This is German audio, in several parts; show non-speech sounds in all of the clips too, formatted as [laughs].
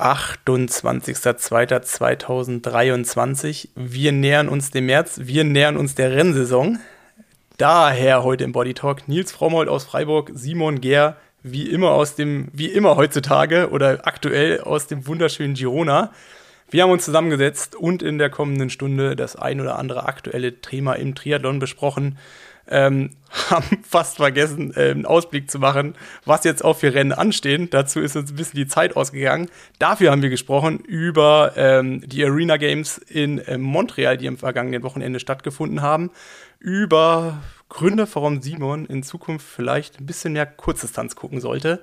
28.02.2023. Wir nähern uns dem März, wir nähern uns der Rennsaison. Daher heute im Body Talk Nils Frommold aus Freiburg, Simon Gehr, wie immer aus dem, wie immer heutzutage oder aktuell aus dem wunderschönen Girona. Wir haben uns zusammengesetzt und in der kommenden Stunde das ein oder andere aktuelle Thema im Triathlon besprochen. Ähm, [laughs] haben fast vergessen, äh, einen Ausblick zu machen, was jetzt auch für Rennen anstehen. Dazu ist uns ein bisschen die Zeit ausgegangen. Dafür haben wir gesprochen über ähm, die Arena Games in äh, Montreal, die am vergangenen Wochenende stattgefunden haben. Über Gründe, warum Simon in Zukunft vielleicht ein bisschen mehr Kurzdistanz gucken sollte.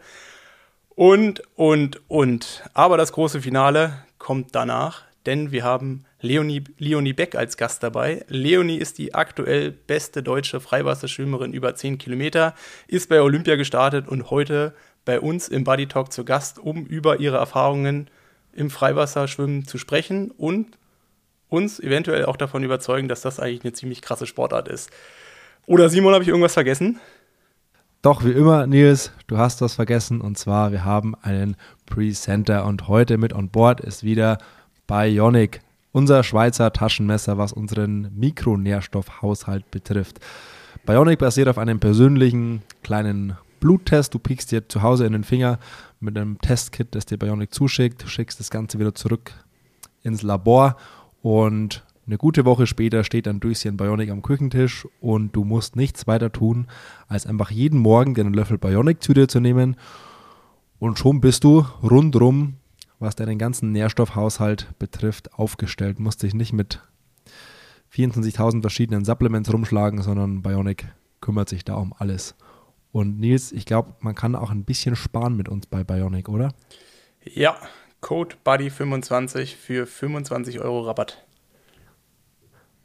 Und, und, und. Aber das große Finale kommt danach, denn wir haben Leonie, Leonie Beck als Gast dabei. Leonie ist die aktuell beste deutsche Freiwasserschwimmerin über 10 Kilometer, ist bei Olympia gestartet und heute bei uns im Buddy Talk zu Gast, um über ihre Erfahrungen im Freiwasserschwimmen zu sprechen und uns eventuell auch davon überzeugen, dass das eigentlich eine ziemlich krasse Sportart ist. Oder Simon, habe ich irgendwas vergessen? Doch, wie immer, Nils, du hast was vergessen. Und zwar, wir haben einen Presenter und heute mit on board ist wieder Bionic, unser Schweizer Taschenmesser, was unseren Mikronährstoffhaushalt betrifft. Bionic basiert auf einem persönlichen kleinen Bluttest. Du piekst dir zu Hause in den Finger mit einem Testkit, das dir Bionic zuschickt, schickst das Ganze wieder zurück ins Labor und eine gute Woche später steht dann Döschen Bionic am Küchentisch und du musst nichts weiter tun, als einfach jeden Morgen einen Löffel Bionic zu dir zu nehmen und schon bist du rundrum, was deinen ganzen Nährstoffhaushalt betrifft, aufgestellt. Musst dich nicht mit 24.000 verschiedenen Supplements rumschlagen, sondern Bionic kümmert sich da um alles. Und Nils, ich glaube, man kann auch ein bisschen sparen mit uns bei Bionic, oder? Ja, Code BUDDY25 für 25 Euro Rabatt.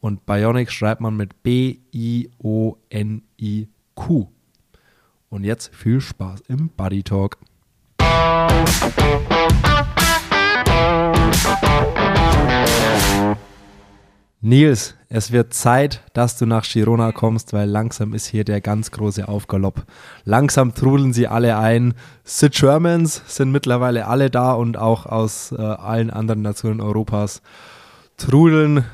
Und Bionic schreibt man mit B-I-O-N-I-Q. Und jetzt viel Spaß im Buddy Talk. Nils, es wird Zeit, dass du nach Girona kommst, weil langsam ist hier der ganz große Aufgalopp. Langsam trudeln sie alle ein. The Germans sind mittlerweile alle da und auch aus äh, allen anderen Nationen Europas trudeln,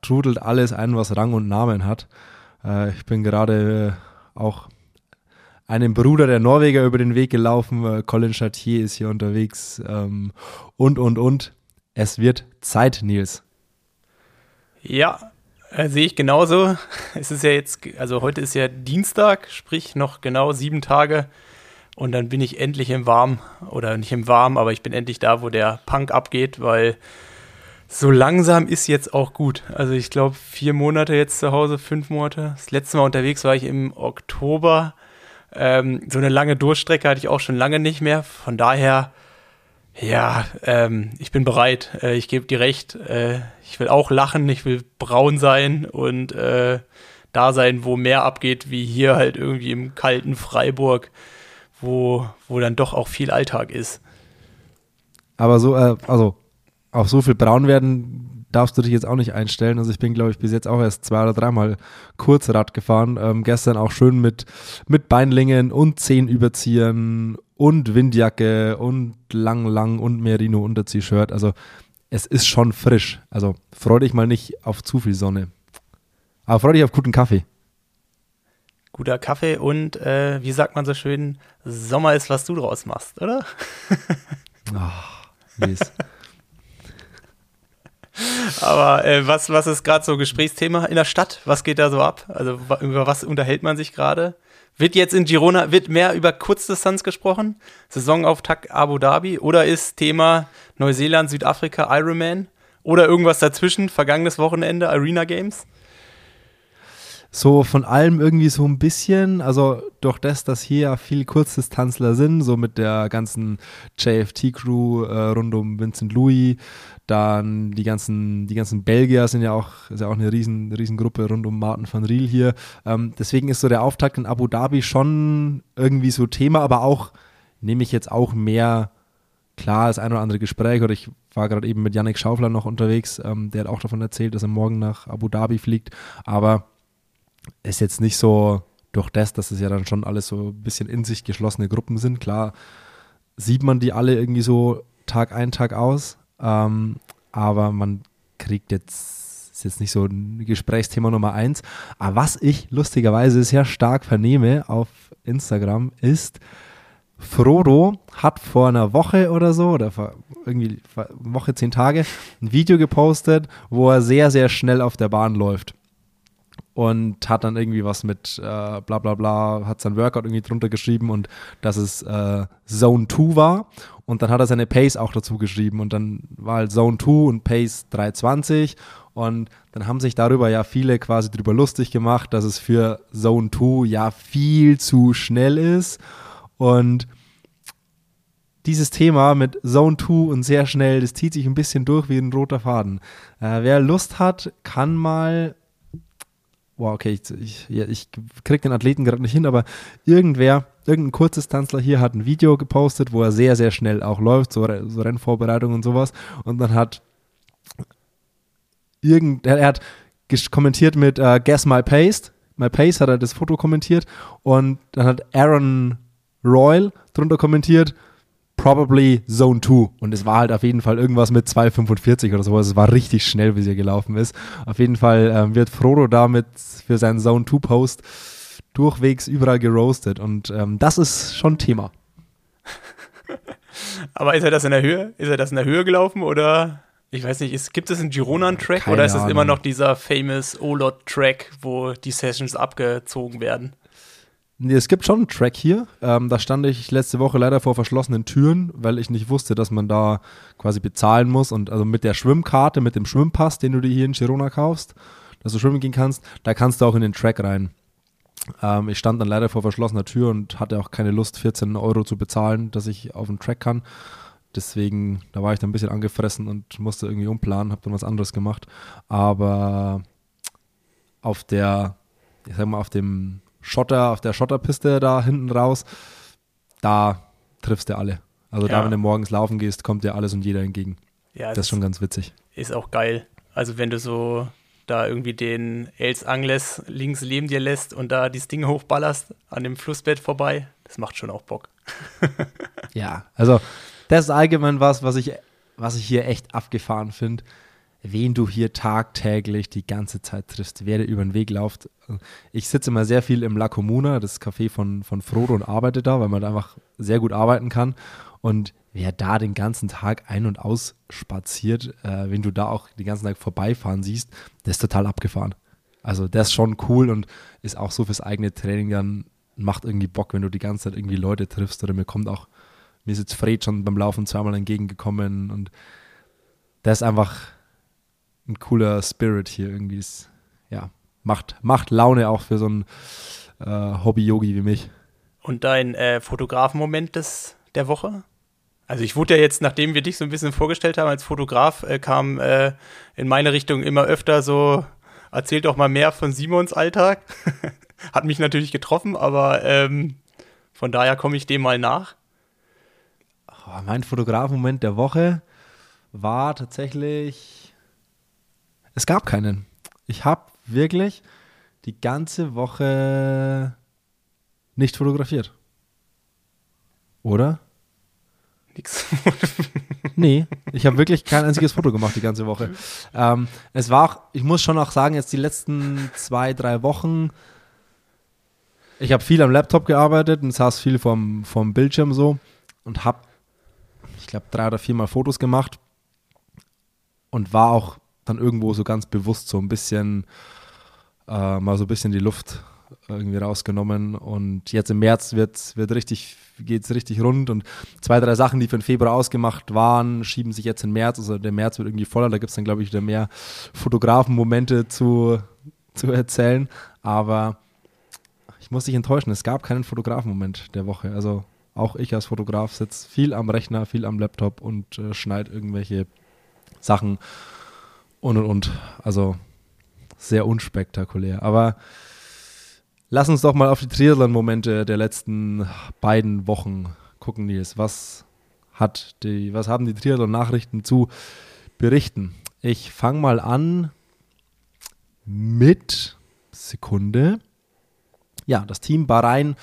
trudelt alles ein, was Rang und Namen hat. Äh, ich bin gerade äh, auch einem Bruder der Norweger über den Weg gelaufen. Colin Chartier ist hier unterwegs ähm, und, und, und. Es wird Zeit, Nils. Ja, äh, sehe ich genauso. Es ist ja jetzt, also heute ist ja Dienstag, sprich noch genau sieben Tage. Und dann bin ich endlich im Warm. Oder nicht im Warm, aber ich bin endlich da, wo der Punk abgeht, weil so langsam ist jetzt auch gut. Also ich glaube, vier Monate jetzt zu Hause, fünf Monate. Das letzte Mal unterwegs war ich im Oktober. Ähm, so eine lange Durchstrecke hatte ich auch schon lange nicht mehr. Von daher, ja, ähm, ich bin bereit. Äh, ich gebe dir recht. Äh, ich will auch lachen, ich will braun sein und äh, da sein, wo mehr abgeht, wie hier halt irgendwie im kalten Freiburg, wo, wo dann doch auch viel Alltag ist. Aber so, äh, also auf so viel braun werden darfst du dich jetzt auch nicht einstellen. Also ich bin, glaube ich, bis jetzt auch erst zwei oder dreimal Kurzrad gefahren. Ähm, gestern auch schön mit, mit Beinlingen und Zehenüberziehern und Windjacke und lang, lang und Merino-Unterzieh-Shirt. Also es ist schon frisch. Also freu dich mal nicht auf zu viel Sonne. Aber freu dich auf guten Kaffee. Guter Kaffee und äh, wie sagt man so schön, Sommer ist, was du draus machst, oder? [laughs] Ach, yes. Aber äh, was, was ist gerade so Gesprächsthema in der Stadt? Was geht da so ab? Also über was unterhält man sich gerade? Wird jetzt in Girona, wird mehr über Kurzdistanz gesprochen? Saisonauftakt Abu Dhabi? Oder ist Thema Neuseeland, Südafrika, Ironman? Oder irgendwas dazwischen, vergangenes Wochenende, Arena Games? so von allem irgendwie so ein bisschen, also durch das, dass hier ja viel Kurzdistanzler sind, so mit der ganzen JFT-Crew äh, rund um Vincent Louis, dann die ganzen, die ganzen Belgier sind ja auch, ist ja auch eine riesen, Gruppe rund um Martin van Riel hier. Ähm, deswegen ist so der Auftakt in Abu Dhabi schon irgendwie so Thema, aber auch nehme ich jetzt auch mehr klar das ein oder andere Gespräch oder ich war gerade eben mit Yannick Schaufler noch unterwegs, ähm, der hat auch davon erzählt, dass er morgen nach Abu Dhabi fliegt, aber ist jetzt nicht so durch das, dass es ja dann schon alles so ein bisschen in sich geschlossene Gruppen sind. Klar sieht man die alle irgendwie so Tag ein, Tag aus. Ähm, aber man kriegt jetzt, ist jetzt nicht so ein Gesprächsthema Nummer eins. Aber was ich lustigerweise sehr stark vernehme auf Instagram ist, Frodo hat vor einer Woche oder so, oder vor irgendwie vor Woche, zehn Tage, ein Video gepostet, wo er sehr, sehr schnell auf der Bahn läuft. Und hat dann irgendwie was mit äh, bla bla bla, hat sein Workout irgendwie drunter geschrieben und dass es äh, Zone 2 war. Und dann hat er seine Pace auch dazu geschrieben und dann war halt Zone 2 und Pace 320 und dann haben sich darüber ja viele quasi drüber lustig gemacht, dass es für Zone 2 ja viel zu schnell ist und dieses Thema mit Zone 2 und sehr schnell, das zieht sich ein bisschen durch wie ein roter Faden. Äh, wer Lust hat, kann mal. Wow, okay, ich, ich, ich krieg den Athleten gerade nicht hin, aber irgendwer, irgendein Kurzdistanzler hier hat ein Video gepostet, wo er sehr, sehr schnell auch läuft, so, so Rennvorbereitung und sowas. Und dann hat irgend, er, hat kommentiert mit uh, Guess My Pace. My Pace hat er das Foto kommentiert und dann hat Aaron Royal drunter kommentiert, probably Zone 2. Und es war halt auf jeden Fall irgendwas mit 2,45 oder sowas. Es war richtig schnell, wie sie gelaufen ist. Auf jeden Fall ähm, wird Frodo damit für seinen Zone 2 Post durchwegs überall geroastet. Und ähm, das ist schon Thema. [laughs] Aber ist er das in der Höhe? Ist er das in der Höhe gelaufen oder? Ich weiß nicht, ist, gibt es einen Gironan-Track oder ist es immer noch dieser famous Olot-Track, wo die Sessions abgezogen werden? Nee, es gibt schon einen Track hier. Ähm, da stand ich letzte Woche leider vor verschlossenen Türen, weil ich nicht wusste, dass man da quasi bezahlen muss. Und also mit der Schwimmkarte, mit dem Schwimmpass, den du dir hier in Girona kaufst, dass du schwimmen gehen kannst, da kannst du auch in den Track rein. Ähm, ich stand dann leider vor verschlossener Tür und hatte auch keine Lust, 14 Euro zu bezahlen, dass ich auf den Track kann. Deswegen, da war ich dann ein bisschen angefressen und musste irgendwie umplanen, habe dann was anderes gemacht. Aber auf der, ich sag mal, auf dem Schotter, auf der Schotterpiste da hinten raus, da triffst du alle. Also ja. da, wenn du morgens laufen gehst, kommt dir alles und jeder entgegen. Ja, das, ist schon ganz witzig. Ist auch geil. Also wenn du so da irgendwie den Els Angles links neben dir lässt und da dieses Ding hochballerst an dem Flussbett vorbei, das macht schon auch Bock. [laughs] ja, also das ist allgemein was, was ich, was ich hier echt abgefahren finde wen du hier tagtäglich die ganze Zeit triffst, wer dir über den Weg läuft. Ich sitze immer sehr viel im La Comuna, das Café von, von Frodo und arbeite da, weil man da einfach sehr gut arbeiten kann. Und wer da den ganzen Tag ein- und aus spaziert, äh, wenn du da auch den ganzen Tag vorbeifahren siehst, das ist total abgefahren. Also das ist schon cool und ist auch so fürs eigene Training dann, macht irgendwie Bock, wenn du die ganze Zeit irgendwie Leute triffst oder mir kommt auch, mir ist jetzt Fred schon beim Laufen zweimal entgegengekommen und das ist einfach, ein cooler Spirit hier irgendwie. Ist, ja, macht, macht Laune auch für so einen äh, Hobby-Yogi wie mich. Und dein äh, Fotografenmoment des, der Woche? Also ich wurde ja jetzt, nachdem wir dich so ein bisschen vorgestellt haben als Fotograf, äh, kam äh, in meine Richtung immer öfter so, erzählt doch mal mehr von Simons Alltag. [laughs] Hat mich natürlich getroffen, aber ähm, von daher komme ich dem mal nach. Oh, mein Fotografenmoment der Woche war tatsächlich es gab keinen. Ich habe wirklich die ganze Woche nicht fotografiert. Oder? Nix. [laughs] nee, ich habe wirklich kein einziges Foto gemacht die ganze Woche. Ähm, es war auch, ich muss schon auch sagen, jetzt die letzten zwei, drei Wochen, ich habe viel am Laptop gearbeitet und saß viel vom, vom Bildschirm so und habe, ich glaube, drei oder viermal Fotos gemacht und war auch dann irgendwo so ganz bewusst so ein bisschen äh, mal so ein bisschen die Luft irgendwie rausgenommen. Und jetzt im März wird wird richtig geht's richtig rund. Und zwei drei Sachen die für den Februar ausgemacht waren schieben sich jetzt in März. Also der März wird irgendwie voller. Da gibt es dann glaube ich wieder mehr Fotografenmomente zu zu erzählen. Aber ich muss dich enttäuschen. Es gab keinen Fotografenmoment der Woche. Also auch ich als Fotograf sitze viel am Rechner viel am Laptop und äh, schneide irgendwelche Sachen und und und. Also sehr unspektakulär. Aber lass uns doch mal auf die Triathlon-Momente der letzten beiden Wochen gucken, Nils. Was hat die, was haben die Triathlon-Nachrichten zu berichten? Ich fange mal an mit Sekunde. Ja, das Team Bahrain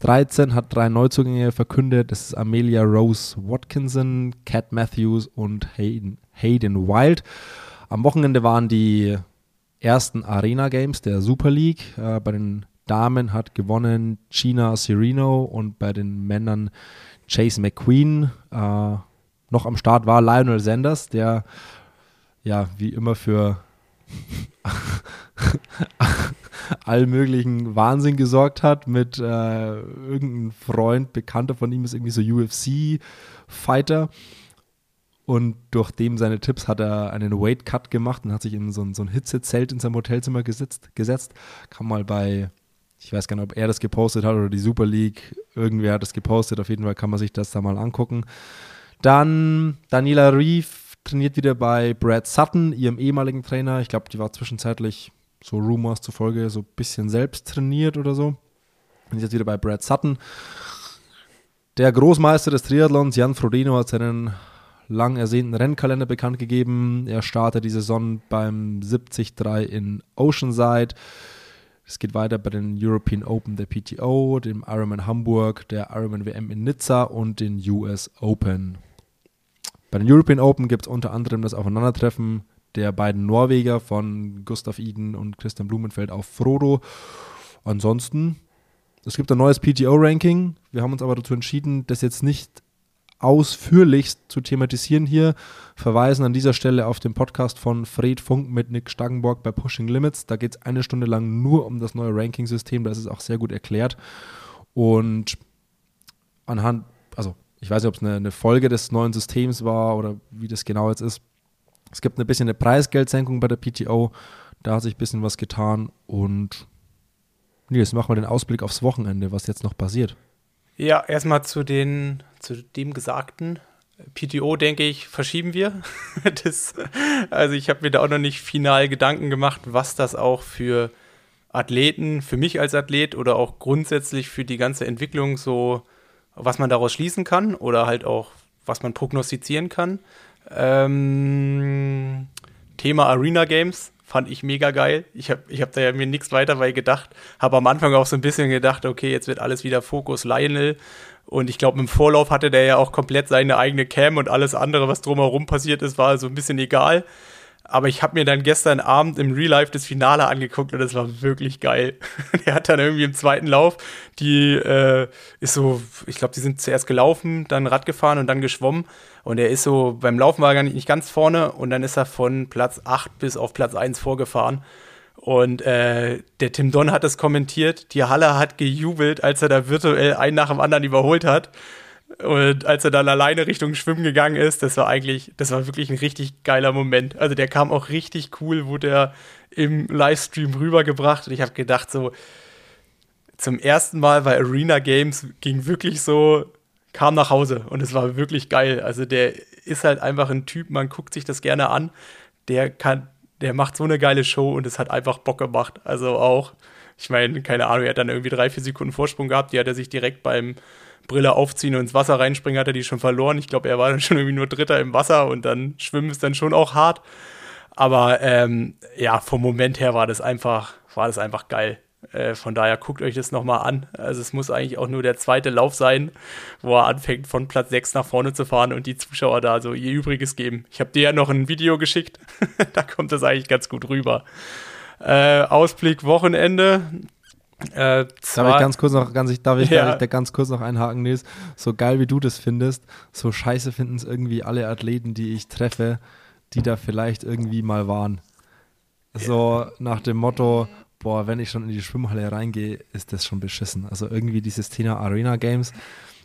13 hat drei Neuzugänge verkündet. Das ist Amelia Rose Watkinson, Cat Matthews und Hayden, Hayden Wild. Am Wochenende waren die ersten Arena Games der Super League. Äh, bei den Damen hat gewonnen Gina Serino und bei den Männern Chase McQueen. Äh, noch am Start war Lionel Sanders, der ja wie immer für [laughs] allmöglichen Wahnsinn gesorgt hat mit äh, irgendeinem Freund, Bekannter von ihm ist irgendwie so UFC-Fighter. Und durch dem seine Tipps hat er einen Weight Cut gemacht und hat sich in so ein, so ein Hitzezelt in seinem Hotelzimmer gesetzt, gesetzt. Kann mal bei, ich weiß gar nicht, ob er das gepostet hat oder die Super League, irgendwer hat das gepostet. Auf jeden Fall kann man sich das da mal angucken. Dann Daniela Reeve trainiert wieder bei Brad Sutton, ihrem ehemaligen Trainer. Ich glaube, die war zwischenzeitlich, so Rumors zufolge, so ein bisschen selbst trainiert oder so. Und jetzt wieder bei Brad Sutton. Der Großmeister des Triathlons, Jan Frodeno, hat seinen lang ersehnten Rennkalender bekannt gegeben. Er startet die Saison beim 73 in Oceanside. Es geht weiter bei den European Open der PTO, dem Ironman Hamburg, der Ironman WM in Nizza und den US Open. Bei den European Open gibt es unter anderem das Aufeinandertreffen der beiden Norweger von Gustav Iden und Christian Blumenfeld auf Frodo. Ansonsten, es gibt ein neues PTO-Ranking. Wir haben uns aber dazu entschieden, das jetzt nicht ausführlichst zu thematisieren hier, verweisen an dieser Stelle auf den Podcast von Fred Funk mit Nick Staggenborg bei Pushing Limits. Da geht es eine Stunde lang nur um das neue Ranking-System, das ist auch sehr gut erklärt. Und anhand, also ich weiß nicht, ob es eine, eine, Folge des neuen Systems war oder wie das genau jetzt ist. Es gibt ein bisschen eine Preisgeldsenkung bei der PTO, da hat sich ein bisschen was getan und Nils, machen wir den Ausblick aufs Wochenende, was jetzt noch passiert. Ja, erstmal zu, den, zu dem Gesagten. PTO, denke ich, verschieben wir. [laughs] das, also ich habe mir da auch noch nicht final Gedanken gemacht, was das auch für Athleten, für mich als Athlet oder auch grundsätzlich für die ganze Entwicklung so, was man daraus schließen kann oder halt auch, was man prognostizieren kann. Ähm, Thema Arena Games fand ich mega geil. Ich habe ich hab da ja mir nichts weiter bei gedacht. Habe am Anfang auch so ein bisschen gedacht, okay, jetzt wird alles wieder Fokus Lionel. Und ich glaube, im Vorlauf hatte der ja auch komplett seine eigene Cam und alles andere, was drumherum passiert ist, war so ein bisschen egal. Aber ich habe mir dann gestern Abend im Real Life das Finale angeguckt und das war wirklich geil. [laughs] der hat dann irgendwie im zweiten Lauf, die äh, ist so, ich glaube, die sind zuerst gelaufen, dann Rad gefahren und dann geschwommen. Und er ist so, beim Laufen war er gar nicht, nicht ganz vorne und dann ist er von Platz 8 bis auf Platz 1 vorgefahren. Und äh, der Tim Don hat es kommentiert, die Halle hat gejubelt, als er da virtuell einen nach dem anderen überholt hat. Und als er dann alleine Richtung Schwimmen gegangen ist, das war eigentlich, das war wirklich ein richtig geiler Moment. Also der kam auch richtig cool, wurde er im Livestream rübergebracht. Und ich habe gedacht, so zum ersten Mal bei Arena Games ging wirklich so, kam nach Hause und es war wirklich geil. Also der ist halt einfach ein Typ, man guckt sich das gerne an. Der kann, der macht so eine geile Show und es hat einfach Bock gemacht. Also auch, ich meine, keine Ahnung, er hat dann irgendwie drei, vier Sekunden Vorsprung gehabt, die hat er sich direkt beim Brille aufziehen und ins Wasser reinspringen, hat er die schon verloren. Ich glaube, er war dann schon irgendwie nur Dritter im Wasser und dann Schwimmen ist dann schon auch hart. Aber ähm, ja, vom Moment her war das einfach, war das einfach geil. Äh, von daher guckt euch das nochmal an. Also es muss eigentlich auch nur der zweite Lauf sein, wo er anfängt von Platz 6 nach vorne zu fahren und die Zuschauer da so ihr Übriges geben. Ich habe dir ja noch ein Video geschickt, [laughs] da kommt das eigentlich ganz gut rüber. Äh, Ausblick Wochenende. Äh, darf ich ganz kurz noch, ganz, darf ich, ja. darf ich da ganz kurz noch einhaken, Nils? So geil wie du das findest, so scheiße finden es irgendwie alle Athleten, die ich treffe, die da vielleicht irgendwie mal waren. So nach dem Motto, boah, wenn ich schon in die Schwimmhalle reingehe, ist das schon beschissen. Also irgendwie dieses Thema Arena Games,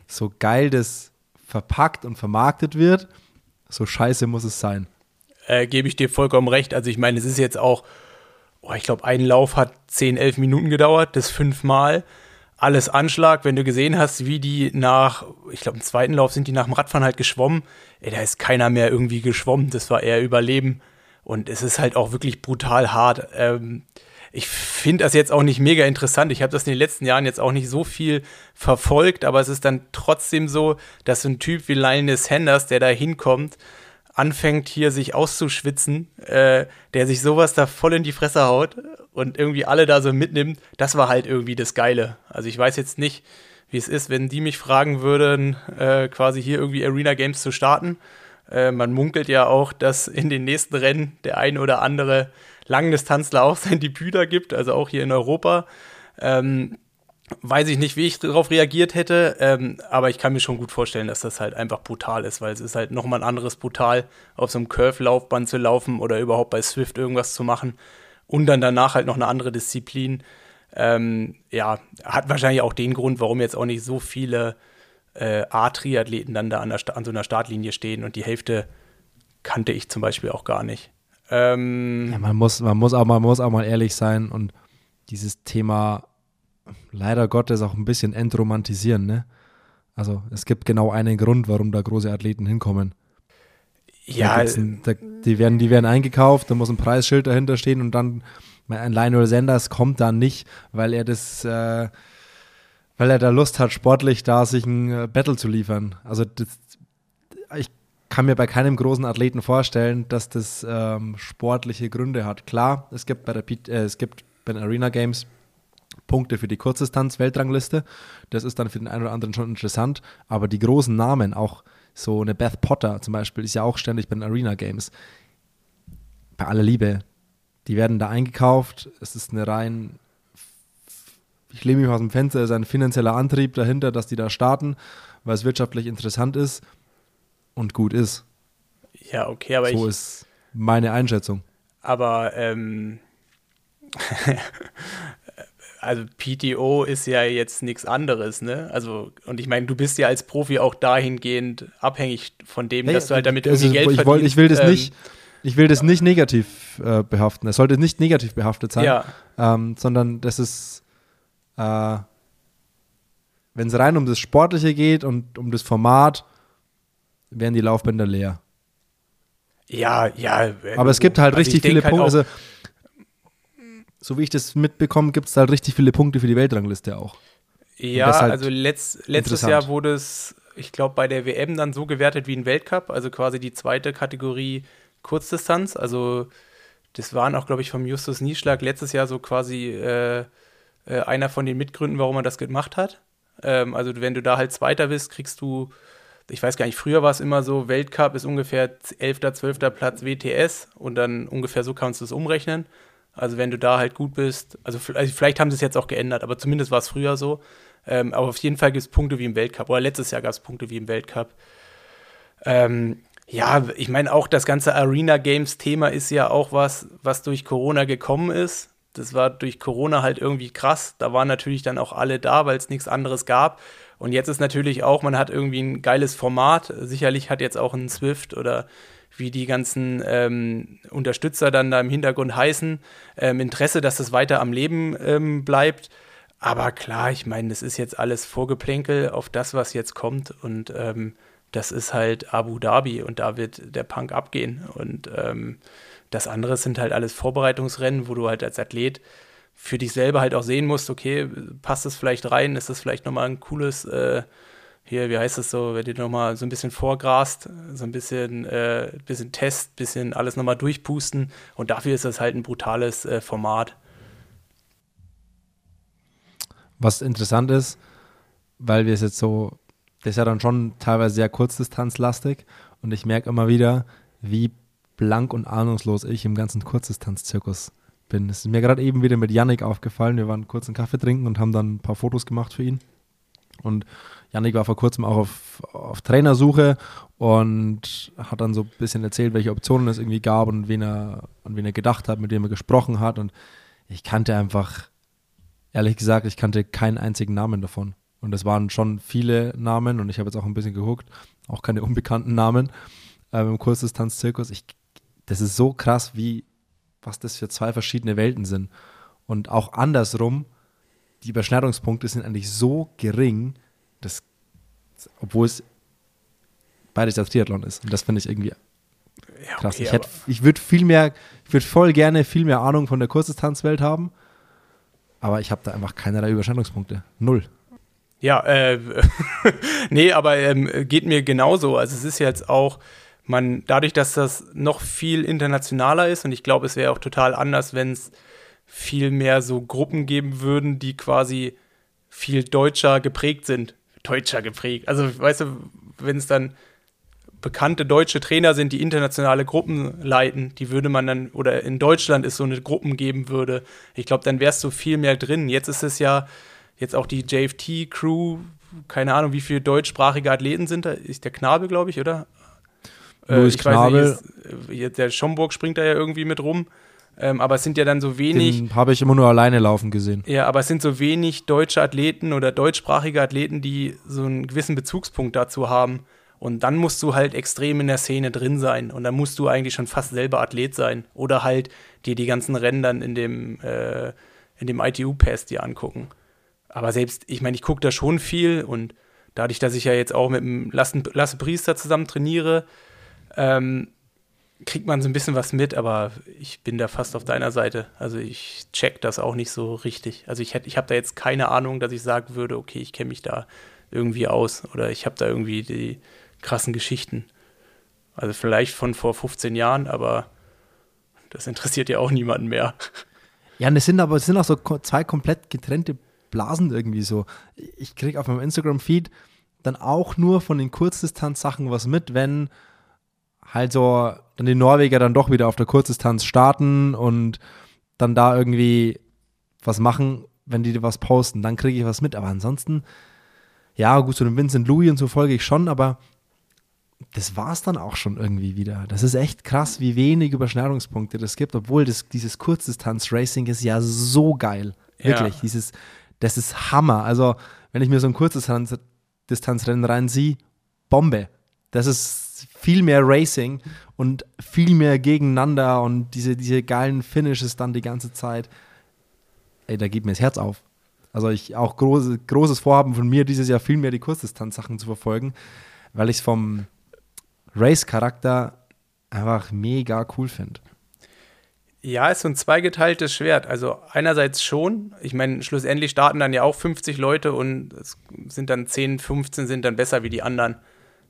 so geil das verpackt und vermarktet wird, so scheiße muss es sein. Äh, Gebe ich dir vollkommen recht. Also ich meine, es ist jetzt auch oh, ich glaube, ein Lauf hat 10, 11 Minuten gedauert, das fünfmal. Alles Anschlag, wenn du gesehen hast, wie die nach, ich glaube, im zweiten Lauf sind die nach dem Radfahren halt geschwommen. Ey, da ist keiner mehr irgendwie geschwommen, das war eher Überleben. Und es ist halt auch wirklich brutal hart. Ähm, ich finde das jetzt auch nicht mega interessant. Ich habe das in den letzten Jahren jetzt auch nicht so viel verfolgt, aber es ist dann trotzdem so, dass ein Typ wie Lionel Sanders, der da hinkommt, anfängt hier sich auszuschwitzen, äh, der sich sowas da voll in die Fresse haut und irgendwie alle da so mitnimmt, das war halt irgendwie das Geile. Also ich weiß jetzt nicht, wie es ist, wenn die mich fragen würden, äh, quasi hier irgendwie Arena Games zu starten. Äh, man munkelt ja auch, dass in den nächsten Rennen der ein oder andere Langdistanzler auch [laughs] sein Debüt da gibt, also auch hier in Europa. Ähm, weiß ich nicht, wie ich darauf reagiert hätte, ähm, aber ich kann mir schon gut vorstellen, dass das halt einfach brutal ist, weil es ist halt nochmal ein anderes brutal, auf so einem Curve-Laufband zu laufen oder überhaupt bei Swift irgendwas zu machen und dann danach halt noch eine andere Disziplin. Ähm, ja, hat wahrscheinlich auch den Grund, warum jetzt auch nicht so viele äh, A-Triathleten dann da an, an so einer Startlinie stehen und die Hälfte kannte ich zum Beispiel auch gar nicht. Ähm, ja, man, muss, man, muss auch, man muss auch mal ehrlich sein und dieses Thema leider Gottes auch ein bisschen entromantisieren, ne? Also es gibt genau einen Grund, warum da große Athleten hinkommen. Ja, ein, da, die, werden, die werden eingekauft, da muss ein Preisschild dahinter stehen und dann ein Lionel Sanders kommt dann nicht, weil er das, äh, weil er da Lust hat, sportlich da sich ein äh, Battle zu liefern. Also das, ich kann mir bei keinem großen Athleten vorstellen, dass das ähm, sportliche Gründe hat. Klar, es gibt bei der äh, es gibt bei den Arena Games Punkte für die Kurzdistanz-Weltrangliste. Das ist dann für den einen oder anderen schon interessant. Aber die großen Namen, auch so eine Beth Potter zum Beispiel, ist ja auch ständig bei den Arena Games. Bei aller Liebe, die werden da eingekauft. Es ist eine rein, ich lehne mich aus dem Fenster, es ist ein finanzieller Antrieb dahinter, dass die da starten, weil es wirtschaftlich interessant ist und gut ist. Ja, okay, aber so ich. So ist meine Einschätzung. Aber ähm, [laughs] also PTO ist ja jetzt nichts anderes, ne? Also, und ich meine, du bist ja als Profi auch dahingehend abhängig von dem, hey, dass du halt damit irgendwie ist, Geld ich verdienst. Ich will das ähm, nicht, ich will das nicht negativ äh, behaften. Es sollte nicht negativ behaftet sein, ja. ähm, sondern das ist, äh, wenn es rein um das Sportliche geht und um das Format, werden die Laufbänder leer. Ja, ja. Aber es gibt halt also richtig viele halt Punkte. Also, so wie ich das mitbekomme, gibt es halt richtig viele Punkte für die Weltrangliste auch. Ja, halt also letzt, letztes Jahr wurde es, ich glaube, bei der WM dann so gewertet wie ein Weltcup, also quasi die zweite Kategorie Kurzdistanz. Also das waren auch, glaube ich, vom Justus Nieschlag letztes Jahr so quasi äh, äh, einer von den Mitgründen, warum er das gemacht hat. Ähm, also wenn du da halt Zweiter bist, kriegst du, ich weiß gar nicht, früher war es immer so, Weltcup ist ungefähr 11., 12. Platz WTS und dann ungefähr so kannst du es umrechnen. Also wenn du da halt gut bist, also, also vielleicht haben sie es jetzt auch geändert, aber zumindest war es früher so. Ähm, aber auf jeden Fall gibt es Punkte wie im Weltcup. Oder letztes Jahr gab es Punkte wie im Weltcup. Ähm, ja, ich meine, auch das ganze Arena Games Thema ist ja auch was, was durch Corona gekommen ist. Das war durch Corona halt irgendwie krass. Da waren natürlich dann auch alle da, weil es nichts anderes gab. Und jetzt ist natürlich auch, man hat irgendwie ein geiles Format. Sicherlich hat jetzt auch ein Swift oder wie die ganzen ähm, Unterstützer dann da im Hintergrund heißen, ähm, Interesse, dass es weiter am Leben ähm, bleibt. Aber klar, ich meine, das ist jetzt alles Vorgeplänkel auf das, was jetzt kommt. Und ähm, das ist halt Abu Dhabi und da wird der Punk abgehen. Und ähm, das andere sind halt alles Vorbereitungsrennen, wo du halt als Athlet für dich selber halt auch sehen musst, okay, passt es vielleicht rein, ist das vielleicht nochmal ein cooles äh, hier, wie heißt es so, wenn du nochmal so ein bisschen vorgrast, so ein bisschen, äh, bisschen Test, bisschen alles nochmal durchpusten und dafür ist das halt ein brutales äh, Format. Was interessant ist, weil wir es jetzt so, das ist ja dann schon teilweise sehr kurzdistanzlastig und ich merke immer wieder, wie blank und ahnungslos ich im ganzen Kurzdistanz-Zirkus bin. Es ist mir gerade eben wieder mit Yannick aufgefallen. Wir waren kurz einen Kaffee trinken und haben dann ein paar Fotos gemacht für ihn. Und Janik war vor kurzem auch auf, auf Trainersuche und hat dann so ein bisschen erzählt, welche Optionen es irgendwie gab und wen er, an wen er gedacht hat, mit dem er gesprochen hat. Und ich kannte einfach, ehrlich gesagt, ich kannte keinen einzigen Namen davon. Und es waren schon viele Namen und ich habe jetzt auch ein bisschen geguckt, auch keine unbekannten Namen äh, im Kurzdistanz-Zirkus. das ist so krass, wie was das für zwei verschiedene Welten sind. Und auch andersrum, die Überschneidungspunkte sind eigentlich so gering, dass, obwohl es beides das Triathlon ist. Und das finde ich irgendwie ja, krass. Okay, ich, ich würde viel mehr, ich würde voll gerne viel mehr Ahnung von der Kurzdistanzwelt haben, aber ich habe da einfach keinerlei Überschneidungspunkte. Null. Ja, äh, [laughs] nee, aber ähm, geht mir genauso. Also es ist jetzt auch, man, dadurch, dass das noch viel internationaler ist, und ich glaube, es wäre auch total anders, wenn es viel mehr so Gruppen geben würden, die quasi viel deutscher geprägt sind. Deutscher geprägt. Also, weißt du, wenn es dann bekannte deutsche Trainer sind, die internationale Gruppen leiten, die würde man dann, oder in Deutschland es so eine Gruppen geben würde, ich glaube, dann wärst du viel mehr drin. Jetzt ist es ja, jetzt auch die JFT-Crew, keine Ahnung, wie viele deutschsprachige Athleten sind da, ist der Knabe, glaube ich, oder? Louis äh, Knabel. Nicht, der Schomburg springt da ja irgendwie mit rum. Ähm, aber es sind ja dann so wenig. Habe ich immer nur alleine laufen gesehen. Ja, aber es sind so wenig deutsche Athleten oder deutschsprachige Athleten, die so einen gewissen Bezugspunkt dazu haben. Und dann musst du halt extrem in der Szene drin sein. Und dann musst du eigentlich schon fast selber Athlet sein. Oder halt dir die ganzen Rennen dann in dem, äh, dem ITU-Pass dir angucken. Aber selbst, ich meine, ich gucke da schon viel und dadurch, dass ich ja jetzt auch mit dem Lasse, Lasse Priester zusammen trainiere, ähm, kriegt man so ein bisschen was mit, aber ich bin da fast auf deiner Seite. Also ich check das auch nicht so richtig. Also ich, ich habe da jetzt keine Ahnung, dass ich sagen würde, okay, ich kenne mich da irgendwie aus oder ich habe da irgendwie die krassen Geschichten. Also vielleicht von vor 15 Jahren, aber das interessiert ja auch niemanden mehr. Ja, und es sind aber es sind auch so zwei komplett getrennte Blasen irgendwie so. Ich kriege auf meinem Instagram-Feed dann auch nur von den Kurzdistanz-Sachen was mit, wenn halt so dann die Norweger dann doch wieder auf der Kurzdistanz starten und dann da irgendwie was machen, wenn die was posten, dann kriege ich was mit. Aber ansonsten, ja, gut, zu dem Vincent Louis und so folge ich schon, aber das war es dann auch schon irgendwie wieder. Das ist echt krass, wie wenig Überschneidungspunkte das gibt, obwohl das, dieses Kurzdistanz-Racing ist ja so geil. Wirklich, ja. dieses, das ist Hammer. Also, wenn ich mir so ein Kurzdistanzrennen reinziehe, Bombe. Das ist viel mehr Racing und viel mehr gegeneinander und diese, diese geilen Finishes dann die ganze Zeit. Ey, da geht mir das Herz auf. Also ich auch große, großes Vorhaben von mir, dieses Jahr viel mehr die Kurzdistanz-Sachen zu verfolgen, weil ich es vom Race-Charakter einfach mega cool finde. Ja, ist so ein zweigeteiltes Schwert. Also einerseits schon, ich meine, schlussendlich starten dann ja auch 50 Leute und es sind dann 10, 15 sind dann besser wie die anderen.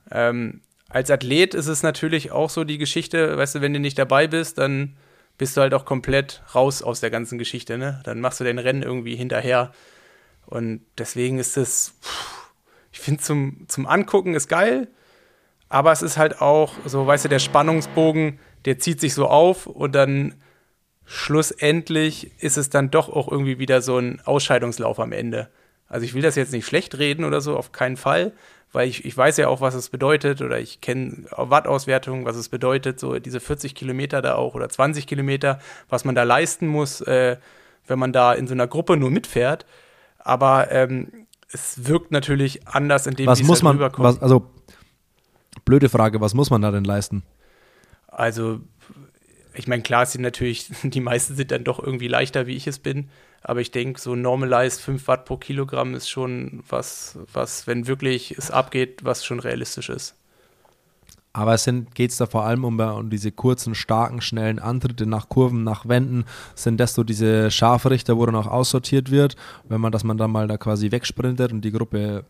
Ähm, als Athlet ist es natürlich auch so die Geschichte, weißt du, wenn du nicht dabei bist, dann bist du halt auch komplett raus aus der ganzen Geschichte, ne? Dann machst du dein Rennen irgendwie hinterher. Und deswegen ist es, ich finde, zum, zum Angucken ist geil, aber es ist halt auch so, weißt du, der Spannungsbogen, der zieht sich so auf und dann schlussendlich ist es dann doch auch irgendwie wieder so ein Ausscheidungslauf am Ende. Also ich will das jetzt nicht schlecht reden oder so, auf keinen Fall, weil ich, ich weiß ja auch, was es bedeutet oder ich kenne Wattauswertungen, was es bedeutet, so diese 40 Kilometer da auch oder 20 Kilometer, was man da leisten muss, äh, wenn man da in so einer Gruppe nur mitfährt. Aber ähm, es wirkt natürlich anders, indem was muss halt man, was, also blöde Frage, was muss man da denn leisten? Also ich meine, klar sind natürlich, [laughs] die meisten sind dann doch irgendwie leichter, wie ich es bin. Aber ich denke, so normalized 5 Watt pro Kilogramm ist schon was, was, wenn wirklich es abgeht, was schon realistisch ist. Aber es geht es da vor allem um, um, diese kurzen, starken, schnellen Antritte nach Kurven, nach Wänden. Sind das so diese Scharfrichter, wo dann auch aussortiert wird, wenn man, dass man dann mal da quasi wegsprintet und die Gruppe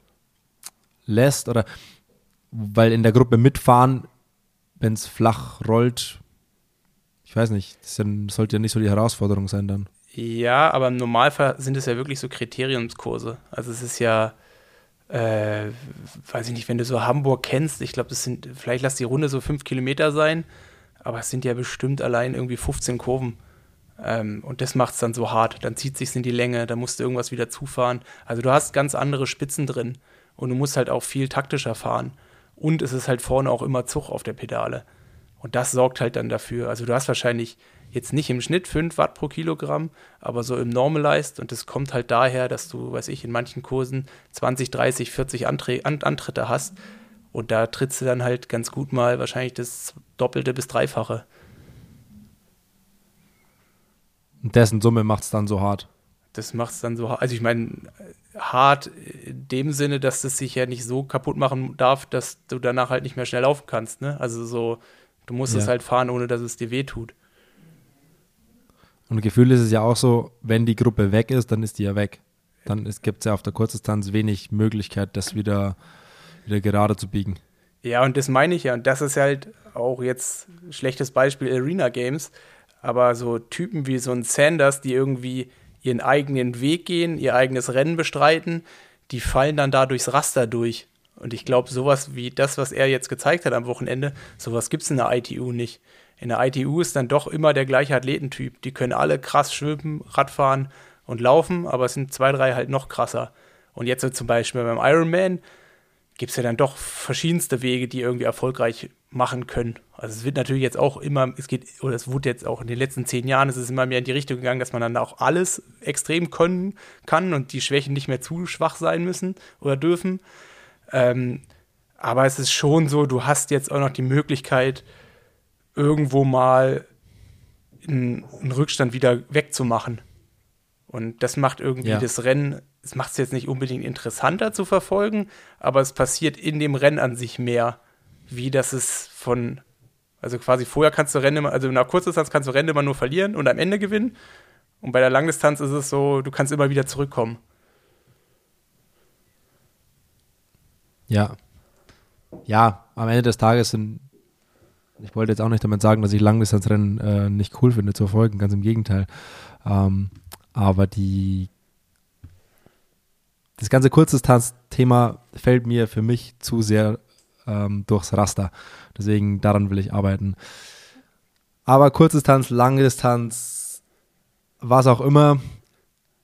lässt? Oder weil in der Gruppe mitfahren, wenn es flach rollt, ich weiß nicht, das sollte ja nicht so die Herausforderung sein dann. Ja, aber im Normalfall sind es ja wirklich so Kriteriumskurse. Also es ist ja, äh, weiß ich nicht, wenn du so Hamburg kennst, ich glaube, das sind, vielleicht lass die Runde so fünf Kilometer sein, aber es sind ja bestimmt allein irgendwie 15 Kurven. Ähm, und das macht es dann so hart. Dann zieht sich in die Länge, da musst du irgendwas wieder zufahren. Also du hast ganz andere Spitzen drin und du musst halt auch viel taktischer fahren. Und es ist halt vorne auch immer Zug auf der Pedale. Und das sorgt halt dann dafür. Also du hast wahrscheinlich jetzt nicht im Schnitt 5 Watt pro Kilogramm, aber so im Normalized und das kommt halt daher, dass du, weiß ich, in manchen Kursen 20, 30, 40 Antre Antritte hast und da trittst du dann halt ganz gut mal wahrscheinlich das Doppelte bis Dreifache. Und dessen Summe macht es dann so hart. Das macht es dann so hart. Also ich meine, hart in dem Sinne, dass es sich ja nicht so kaputt machen darf, dass du danach halt nicht mehr schnell laufen kannst. Ne? Also so, du musst ja. es halt fahren, ohne dass es dir weh tut. Und Gefühl ist es ja auch so, wenn die Gruppe weg ist, dann ist die ja weg. Dann gibt es ja auf der Kurzdistanz wenig Möglichkeit, das wieder, wieder gerade zu biegen. Ja, und das meine ich ja. Und das ist halt auch jetzt ein schlechtes Beispiel Arena Games. Aber so Typen wie so ein Sanders, die irgendwie ihren eigenen Weg gehen, ihr eigenes Rennen bestreiten, die fallen dann da durchs Raster durch. Und ich glaube, sowas wie das, was er jetzt gezeigt hat am Wochenende, sowas gibt es in der ITU nicht. In der ITU ist dann doch immer der gleiche Athletentyp. Die können alle krass schwimmen, Radfahren und laufen, aber es sind zwei, drei halt noch krasser. Und jetzt so zum Beispiel beim Ironman gibt es ja dann doch verschiedenste Wege, die irgendwie erfolgreich machen können. Also es wird natürlich jetzt auch immer, es geht, oder es wurde jetzt auch in den letzten zehn Jahren, es ist immer mehr in die Richtung gegangen, dass man dann auch alles extrem können kann und die Schwächen nicht mehr zu schwach sein müssen oder dürfen. Ähm, aber es ist schon so, du hast jetzt auch noch die Möglichkeit, irgendwo mal einen, einen Rückstand wieder wegzumachen. Und das macht irgendwie ja. das Rennen, es macht es jetzt nicht unbedingt interessanter zu verfolgen, aber es passiert in dem Rennen an sich mehr, wie das es von, also quasi vorher kannst du Rennen, also nach Kurzdistanz kannst du Rennen immer nur verlieren und am Ende gewinnen. Und bei der Langdistanz ist es so, du kannst immer wieder zurückkommen. Ja. Ja, am Ende des Tages sind ich wollte jetzt auch nicht damit sagen, dass ich Langdistanzrennen äh, nicht cool finde zu verfolgen, ganz im Gegenteil. Ähm, aber die das ganze Kurzdistanz-Thema fällt mir für mich zu sehr ähm, durchs Raster. Deswegen daran will ich arbeiten. Aber Kurzdistanz, Langdistanz, was auch immer,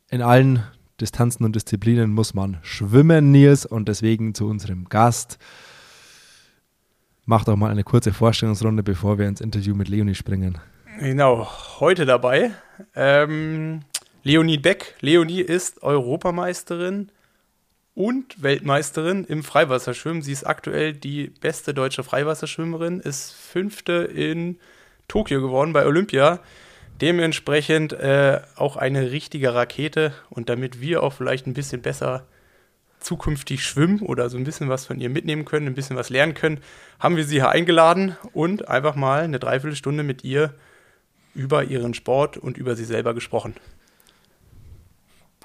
in allen Distanzen und Disziplinen muss man schwimmen, Nils, und deswegen zu unserem Gast. Mach doch mal eine kurze Vorstellungsrunde, bevor wir ins Interview mit Leonie springen. Genau, heute dabei. Ähm, Leonie Beck. Leonie ist Europameisterin und Weltmeisterin im Freiwasserschwimmen. Sie ist aktuell die beste deutsche Freiwasserschwimmerin, ist Fünfte in Tokio geworden bei Olympia. Dementsprechend äh, auch eine richtige Rakete. Und damit wir auch vielleicht ein bisschen besser zukünftig schwimmen oder so ein bisschen was von ihr mitnehmen können, ein bisschen was lernen können, haben wir sie hier eingeladen und einfach mal eine Dreiviertelstunde mit ihr über ihren Sport und über sie selber gesprochen.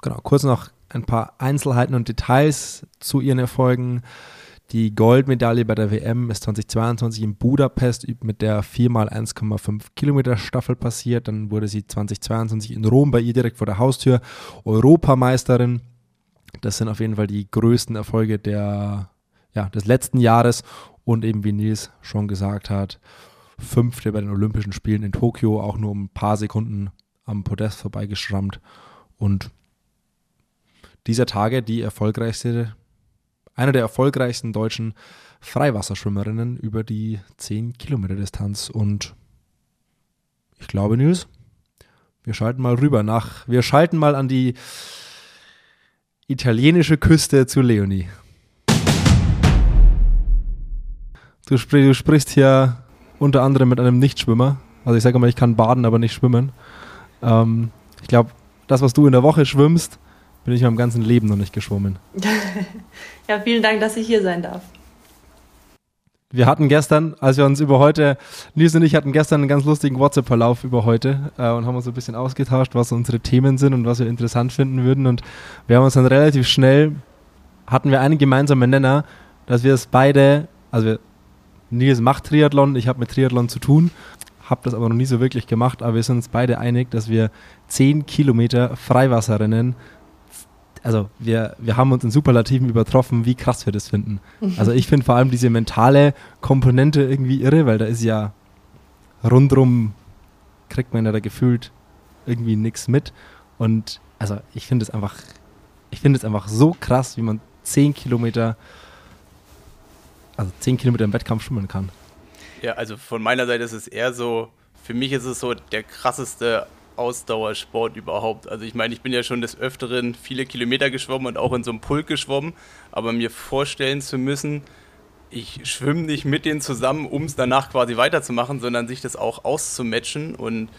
Genau, kurz noch ein paar Einzelheiten und Details zu ihren Erfolgen. Die Goldmedaille bei der WM ist 2022 in Budapest mit der 4x1,5 Kilometer Staffel passiert. Dann wurde sie 2022 in Rom bei ihr direkt vor der Haustür Europameisterin das sind auf jeden Fall die größten Erfolge der, ja, des letzten Jahres. Und eben wie Nils schon gesagt hat, fünfte bei den Olympischen Spielen in Tokio, auch nur um ein paar Sekunden am Podest vorbeigeschrammt. Und dieser Tage die erfolgreichste, eine der erfolgreichsten deutschen Freiwasserschwimmerinnen über die 10 Kilometer Distanz. Und ich glaube, Nils, wir schalten mal rüber nach, wir schalten mal an die italienische Küste zu Leonie. Du, spr du sprichst hier unter anderem mit einem Nichtschwimmer. Also ich sage mal, ich kann baden, aber nicht schwimmen. Ähm, ich glaube, das, was du in der Woche schwimmst, bin ich in meinem ganzen Leben noch nicht geschwommen. [laughs] ja, vielen Dank, dass ich hier sein darf. Wir hatten gestern, als wir uns über heute, Nils und ich hatten gestern einen ganz lustigen WhatsApp-Verlauf über heute äh, und haben uns ein bisschen ausgetauscht, was unsere Themen sind und was wir interessant finden würden. Und wir haben uns dann relativ schnell, hatten wir einen gemeinsamen Nenner, dass wir es beide, also wir, Nils macht Triathlon, ich habe mit Triathlon zu tun, habe das aber noch nie so wirklich gemacht, aber wir sind uns beide einig, dass wir 10 Kilometer Freiwasserrennen also wir, wir haben uns in Superlativen übertroffen, wie krass wir das finden. Also ich finde vor allem diese mentale Komponente irgendwie irre, weil da ist ja rundrum, kriegt man ja da gefühlt irgendwie nichts mit. Und also ich finde es einfach, ich finde es einfach so krass, wie man 10 Kilometer, also 10 Kilometer im Wettkampf schwimmen kann. Ja, also von meiner Seite ist es eher so, für mich ist es so der krasseste Ausdauersport überhaupt. Also ich meine, ich bin ja schon des Öfteren viele Kilometer geschwommen und auch in so einem Pulk geschwommen, aber mir vorstellen zu müssen, ich schwimme nicht mit denen zusammen, um es danach quasi weiterzumachen, sondern sich das auch auszumatchen. Und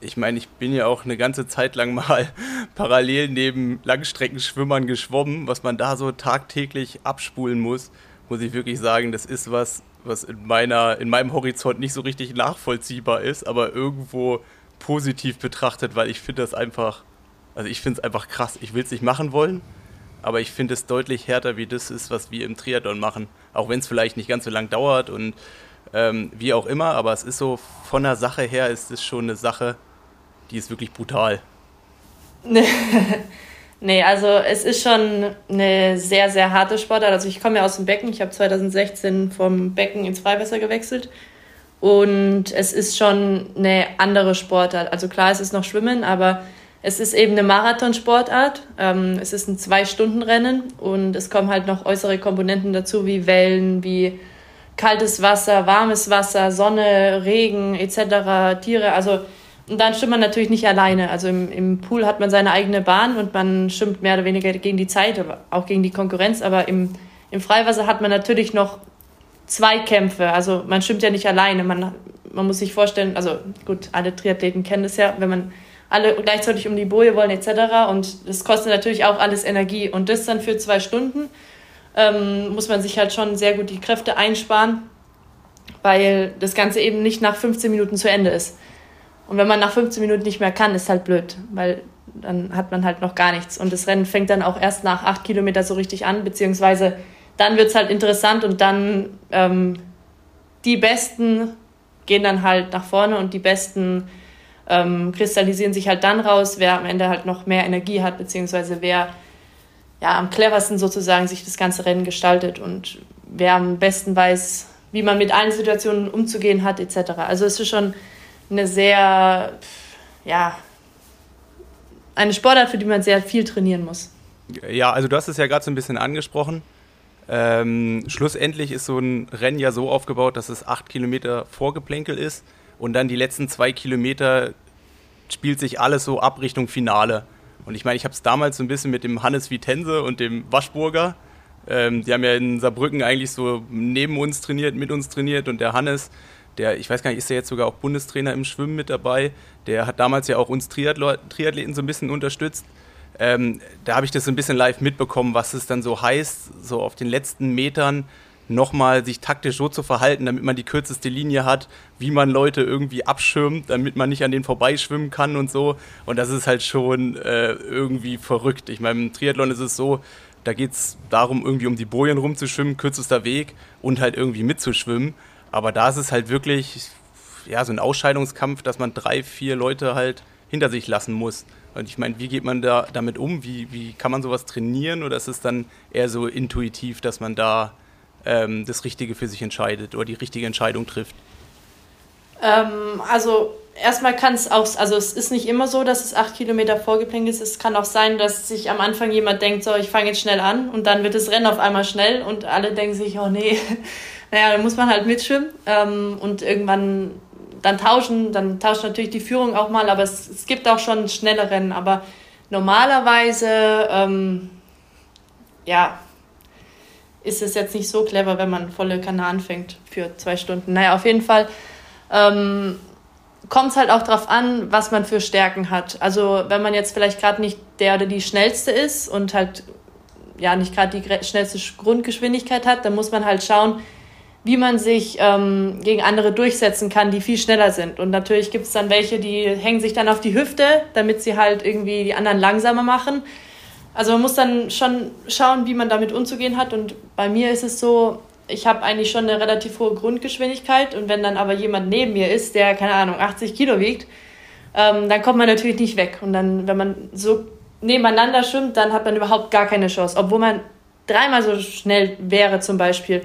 ich meine, ich bin ja auch eine ganze Zeit lang mal [laughs] parallel neben Langstreckenschwimmern geschwommen, was man da so tagtäglich abspulen muss, muss ich wirklich sagen, das ist was, was in meiner, in meinem Horizont nicht so richtig nachvollziehbar ist, aber irgendwo positiv betrachtet, weil ich finde das einfach, also ich finde es einfach krass. Ich will es nicht machen wollen, aber ich finde es deutlich härter, wie das ist, was wir im Triathlon machen. Auch wenn es vielleicht nicht ganz so lang dauert und ähm, wie auch immer, aber es ist so, von der Sache her ist es schon eine Sache, die ist wirklich brutal. [laughs] nee, also es ist schon eine sehr, sehr harte Sportart. Also ich komme ja aus dem Becken, ich habe 2016 vom Becken ins Freiwasser gewechselt. Und es ist schon eine andere Sportart. Also klar, es ist noch Schwimmen, aber es ist eben eine Marathonsportart. Ähm, es ist ein Zwei-Stunden-Rennen und es kommen halt noch äußere Komponenten dazu, wie Wellen, wie kaltes Wasser, warmes Wasser, Sonne, Regen etc., Tiere. Also und dann schwimmt man natürlich nicht alleine. Also im, im Pool hat man seine eigene Bahn und man schwimmt mehr oder weniger gegen die Zeit, aber auch gegen die Konkurrenz. Aber im, im Freiwasser hat man natürlich noch Zweikämpfe. Also man schwimmt ja nicht alleine. Man, man muss sich vorstellen, also gut, alle Triathleten kennen das ja, wenn man alle gleichzeitig um die Boje wollen etc. Und das kostet natürlich auch alles Energie. Und das dann für zwei Stunden ähm, muss man sich halt schon sehr gut die Kräfte einsparen, weil das Ganze eben nicht nach 15 Minuten zu Ende ist. Und wenn man nach 15 Minuten nicht mehr kann, ist halt blöd, weil dann hat man halt noch gar nichts. Und das Rennen fängt dann auch erst nach acht Kilometern so richtig an, beziehungsweise dann wird es halt interessant und dann ähm, die Besten gehen dann halt nach vorne und die Besten ähm, kristallisieren sich halt dann raus, wer am Ende halt noch mehr Energie hat, beziehungsweise wer ja, am cleversten sozusagen sich das ganze Rennen gestaltet und wer am besten weiß, wie man mit allen Situationen umzugehen hat, etc. Also es ist schon eine sehr, ja, eine Sportart, für die man sehr viel trainieren muss. Ja, also du hast es ja gerade so ein bisschen angesprochen. Ähm, schlussendlich ist so ein Rennen ja so aufgebaut, dass es acht Kilometer Vorgeplänkel ist und dann die letzten zwei Kilometer spielt sich alles so ab Richtung Finale. Und ich meine, ich habe es damals so ein bisschen mit dem Hannes Vitense und dem Waschburger. Ähm, die haben ja in Saarbrücken eigentlich so neben uns trainiert, mit uns trainiert und der Hannes, der, ich weiß gar nicht, ist der jetzt sogar auch Bundestrainer im Schwimmen mit dabei. Der hat damals ja auch uns Triathleten so ein bisschen unterstützt. Ähm, da habe ich das so ein bisschen live mitbekommen, was es dann so heißt, so auf den letzten Metern nochmal sich taktisch so zu verhalten, damit man die kürzeste Linie hat, wie man Leute irgendwie abschirmt, damit man nicht an denen vorbeischwimmen kann und so. Und das ist halt schon äh, irgendwie verrückt. Ich meine, im Triathlon ist es so, da geht es darum, irgendwie um die Bojen rumzuschwimmen, kürzester Weg und halt irgendwie mitzuschwimmen. Aber da ist es halt wirklich ja, so ein Ausscheidungskampf, dass man drei, vier Leute halt hinter sich lassen muss. Und ich meine, wie geht man da damit um? Wie, wie kann man sowas trainieren? Oder ist es dann eher so intuitiv, dass man da ähm, das Richtige für sich entscheidet oder die richtige Entscheidung trifft? Ähm, also erstmal kann es auch, also es ist nicht immer so, dass es acht Kilometer vorgeplant ist. Es kann auch sein, dass sich am Anfang jemand denkt, so, ich fange jetzt schnell an und dann wird das Rennen auf einmal schnell und alle denken sich, oh nee, [laughs] naja, dann muss man halt mitschwimmen ähm, und irgendwann dann tauschen, dann tauscht natürlich die Führung auch mal, aber es, es gibt auch schon schnelle Rennen. Aber normalerweise, ähm, ja, ist es jetzt nicht so clever, wenn man volle Kanne anfängt für zwei Stunden. Naja, auf jeden Fall ähm, kommt es halt auch darauf an, was man für Stärken hat. Also wenn man jetzt vielleicht gerade nicht der oder die schnellste ist und halt ja nicht gerade die schnellste Grundgeschwindigkeit hat, dann muss man halt schauen, wie man sich ähm, gegen andere durchsetzen kann, die viel schneller sind. Und natürlich gibt es dann welche, die hängen sich dann auf die Hüfte, damit sie halt irgendwie die anderen langsamer machen. Also man muss dann schon schauen, wie man damit umzugehen hat. Und bei mir ist es so, ich habe eigentlich schon eine relativ hohe Grundgeschwindigkeit. Und wenn dann aber jemand neben mir ist, der, keine Ahnung, 80 Kilo wiegt, ähm, dann kommt man natürlich nicht weg. Und dann, wenn man so nebeneinander schwimmt, dann hat man überhaupt gar keine Chance. Obwohl man dreimal so schnell wäre zum Beispiel.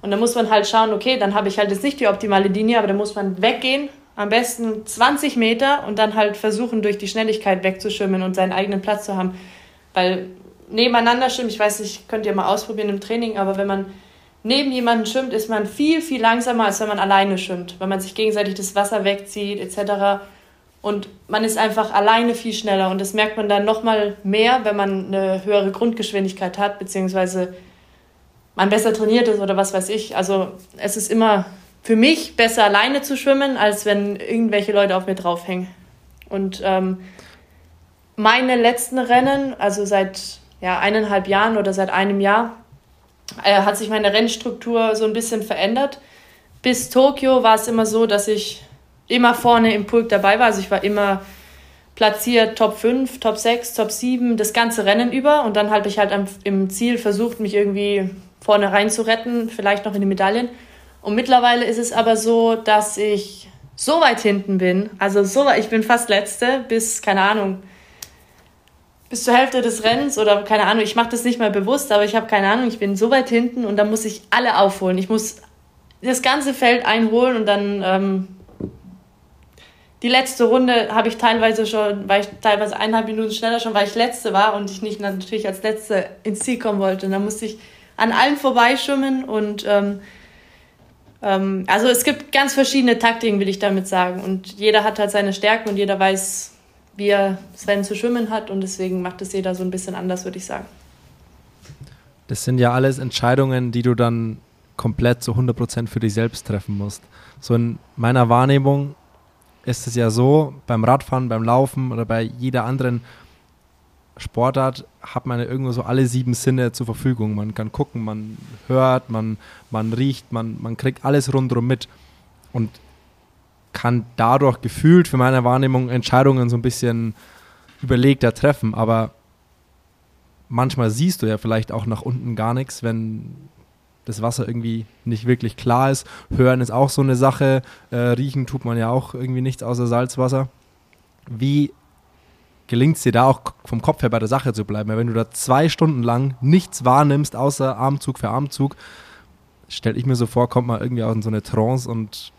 Und dann muss man halt schauen, okay, dann habe ich halt jetzt nicht die optimale Linie, aber dann muss man weggehen, am besten 20 Meter und dann halt versuchen, durch die Schnelligkeit wegzuschwimmen und seinen eigenen Platz zu haben. Weil nebeneinander schwimmen, ich weiß nicht, könnt ihr mal ausprobieren im Training, aber wenn man neben jemandem schwimmt, ist man viel, viel langsamer, als wenn man alleine schwimmt, weil man sich gegenseitig das Wasser wegzieht etc. Und man ist einfach alleine viel schneller und das merkt man dann nochmal mehr, wenn man eine höhere Grundgeschwindigkeit hat, beziehungsweise man besser trainiert ist oder was weiß ich. Also es ist immer für mich besser alleine zu schwimmen, als wenn irgendwelche Leute auf mir draufhängen. Und ähm, meine letzten Rennen, also seit ja, eineinhalb Jahren oder seit einem Jahr, äh, hat sich meine Rennstruktur so ein bisschen verändert. Bis Tokio war es immer so, dass ich immer vorne im Pulk dabei war. Also ich war immer platziert Top 5, Top 6, Top 7, das ganze Rennen über. Und dann habe ich halt am, im Ziel versucht, mich irgendwie vorne rein zu retten, vielleicht noch in die Medaillen. Und mittlerweile ist es aber so, dass ich so weit hinten bin, also so weit, ich bin fast letzte, bis, keine Ahnung, bis zur Hälfte des Rennens oder keine Ahnung, ich mache das nicht mal bewusst, aber ich habe keine Ahnung, ich bin so weit hinten und dann muss ich alle aufholen. Ich muss das ganze Feld einholen und dann ähm, die letzte Runde habe ich teilweise schon, weil ich teilweise eineinhalb Minuten schneller schon, weil ich letzte war und ich nicht natürlich als letzte ins Ziel kommen wollte. Und dann musste ich an allen vorbeischwimmen und ähm, ähm, also es gibt ganz verschiedene Taktiken, will ich damit sagen. Und jeder hat halt seine Stärken und jeder weiß, wie er das Rennen zu schwimmen hat und deswegen macht es jeder so ein bisschen anders, würde ich sagen. Das sind ja alles Entscheidungen, die du dann komplett zu 100% für dich selbst treffen musst. So in meiner Wahrnehmung ist es ja so, beim Radfahren, beim Laufen oder bei jeder anderen Sportart hat man ja irgendwo so alle sieben Sinne zur Verfügung. Man kann gucken, man hört, man, man riecht, man, man kriegt alles rundherum mit und kann dadurch gefühlt für meine Wahrnehmung Entscheidungen so ein bisschen überlegter treffen. Aber manchmal siehst du ja vielleicht auch nach unten gar nichts, wenn das Wasser irgendwie nicht wirklich klar ist. Hören ist auch so eine Sache. Äh, riechen tut man ja auch irgendwie nichts außer Salzwasser. Wie gelingt es dir da auch vom Kopf her bei der Sache zu bleiben? Weil wenn du da zwei Stunden lang nichts wahrnimmst, außer Armzug für Armzug, stelle ich mir so vor, kommt man irgendwie auch in so eine Trance und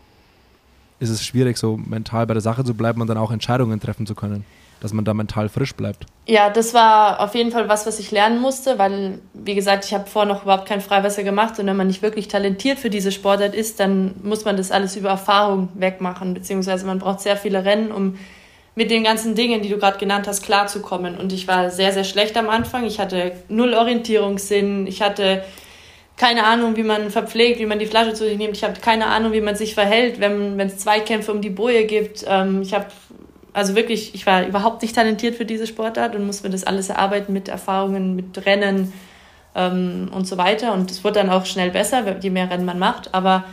ist es schwierig, so mental bei der Sache zu bleiben und dann auch Entscheidungen treffen zu können dass man da mental frisch bleibt. Ja, das war auf jeden Fall was, was ich lernen musste, weil, wie gesagt, ich habe vorher noch überhaupt kein Freiwasser gemacht und wenn man nicht wirklich talentiert für diese Sportart ist, dann muss man das alles über Erfahrung wegmachen, beziehungsweise man braucht sehr viele Rennen, um mit den ganzen Dingen, die du gerade genannt hast, klarzukommen. Und ich war sehr, sehr schlecht am Anfang. Ich hatte null Orientierungssinn. Ich hatte keine Ahnung, wie man verpflegt, wie man die Flasche zu sich nimmt. Ich habe keine Ahnung, wie man sich verhält, wenn es Zweikämpfe um die Boje gibt. Ähm, ich habe also wirklich, ich war überhaupt nicht talentiert für diese Sportart und musste mir das alles erarbeiten mit Erfahrungen, mit Rennen ähm, und so weiter. Und es wird dann auch schnell besser, je mehr Rennen man macht. Aber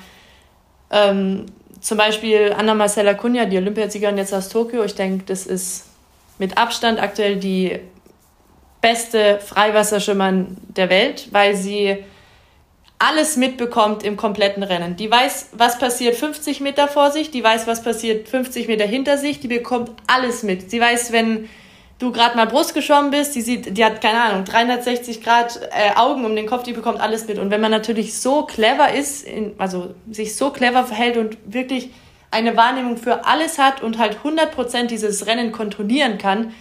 ähm, zum Beispiel Anna Marcella Cunha, die Olympiasiegerin jetzt aus Tokio, ich denke, das ist mit Abstand aktuell die beste Freiwasserschwimmerin der Welt, weil sie alles mitbekommt im kompletten Rennen. Die weiß, was passiert 50 Meter vor sich, die weiß, was passiert 50 Meter hinter sich, die bekommt alles mit. Sie weiß, wenn du gerade mal Brust geschwommen bist, die sieht, die hat keine Ahnung, 360 Grad äh, Augen um den Kopf, die bekommt alles mit. Und wenn man natürlich so clever ist, in, also sich so clever verhält und wirklich eine Wahrnehmung für alles hat und halt 100% dieses Rennen kontrollieren kann,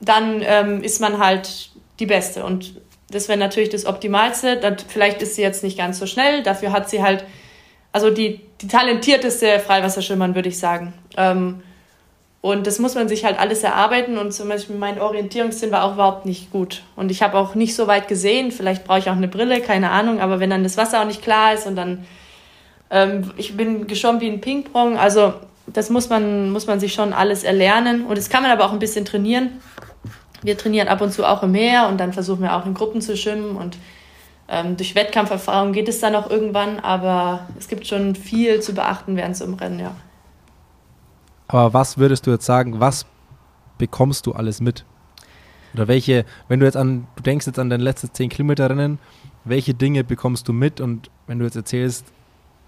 dann ähm, ist man halt die Beste. Und das wäre natürlich das Optimalste. Dann, vielleicht ist sie jetzt nicht ganz so schnell, dafür hat sie halt, also die, die talentierteste Freiwasserschwimmerin, würde ich sagen. Ähm, und das muss man sich halt alles erarbeiten. Und zum Beispiel mein Orientierungssinn war auch überhaupt nicht gut. Und ich habe auch nicht so weit gesehen, vielleicht brauche ich auch eine Brille, keine Ahnung, aber wenn dann das Wasser auch nicht klar ist und dann, ähm, ich bin geschwommen wie ein Ping-Pong, also das muss man, muss man sich schon alles erlernen. Und das kann man aber auch ein bisschen trainieren. Wir trainieren ab und zu auch im Meer und dann versuchen wir auch in Gruppen zu schwimmen. Und ähm, durch Wettkampferfahrung geht es dann auch irgendwann, aber es gibt schon viel zu beachten während so einem Rennen, ja. Aber was würdest du jetzt sagen, was bekommst du alles mit? Oder welche, wenn du jetzt an, du denkst jetzt an dein letztes 10 Kilometer Rennen, welche Dinge bekommst du mit? Und wenn du jetzt erzählst,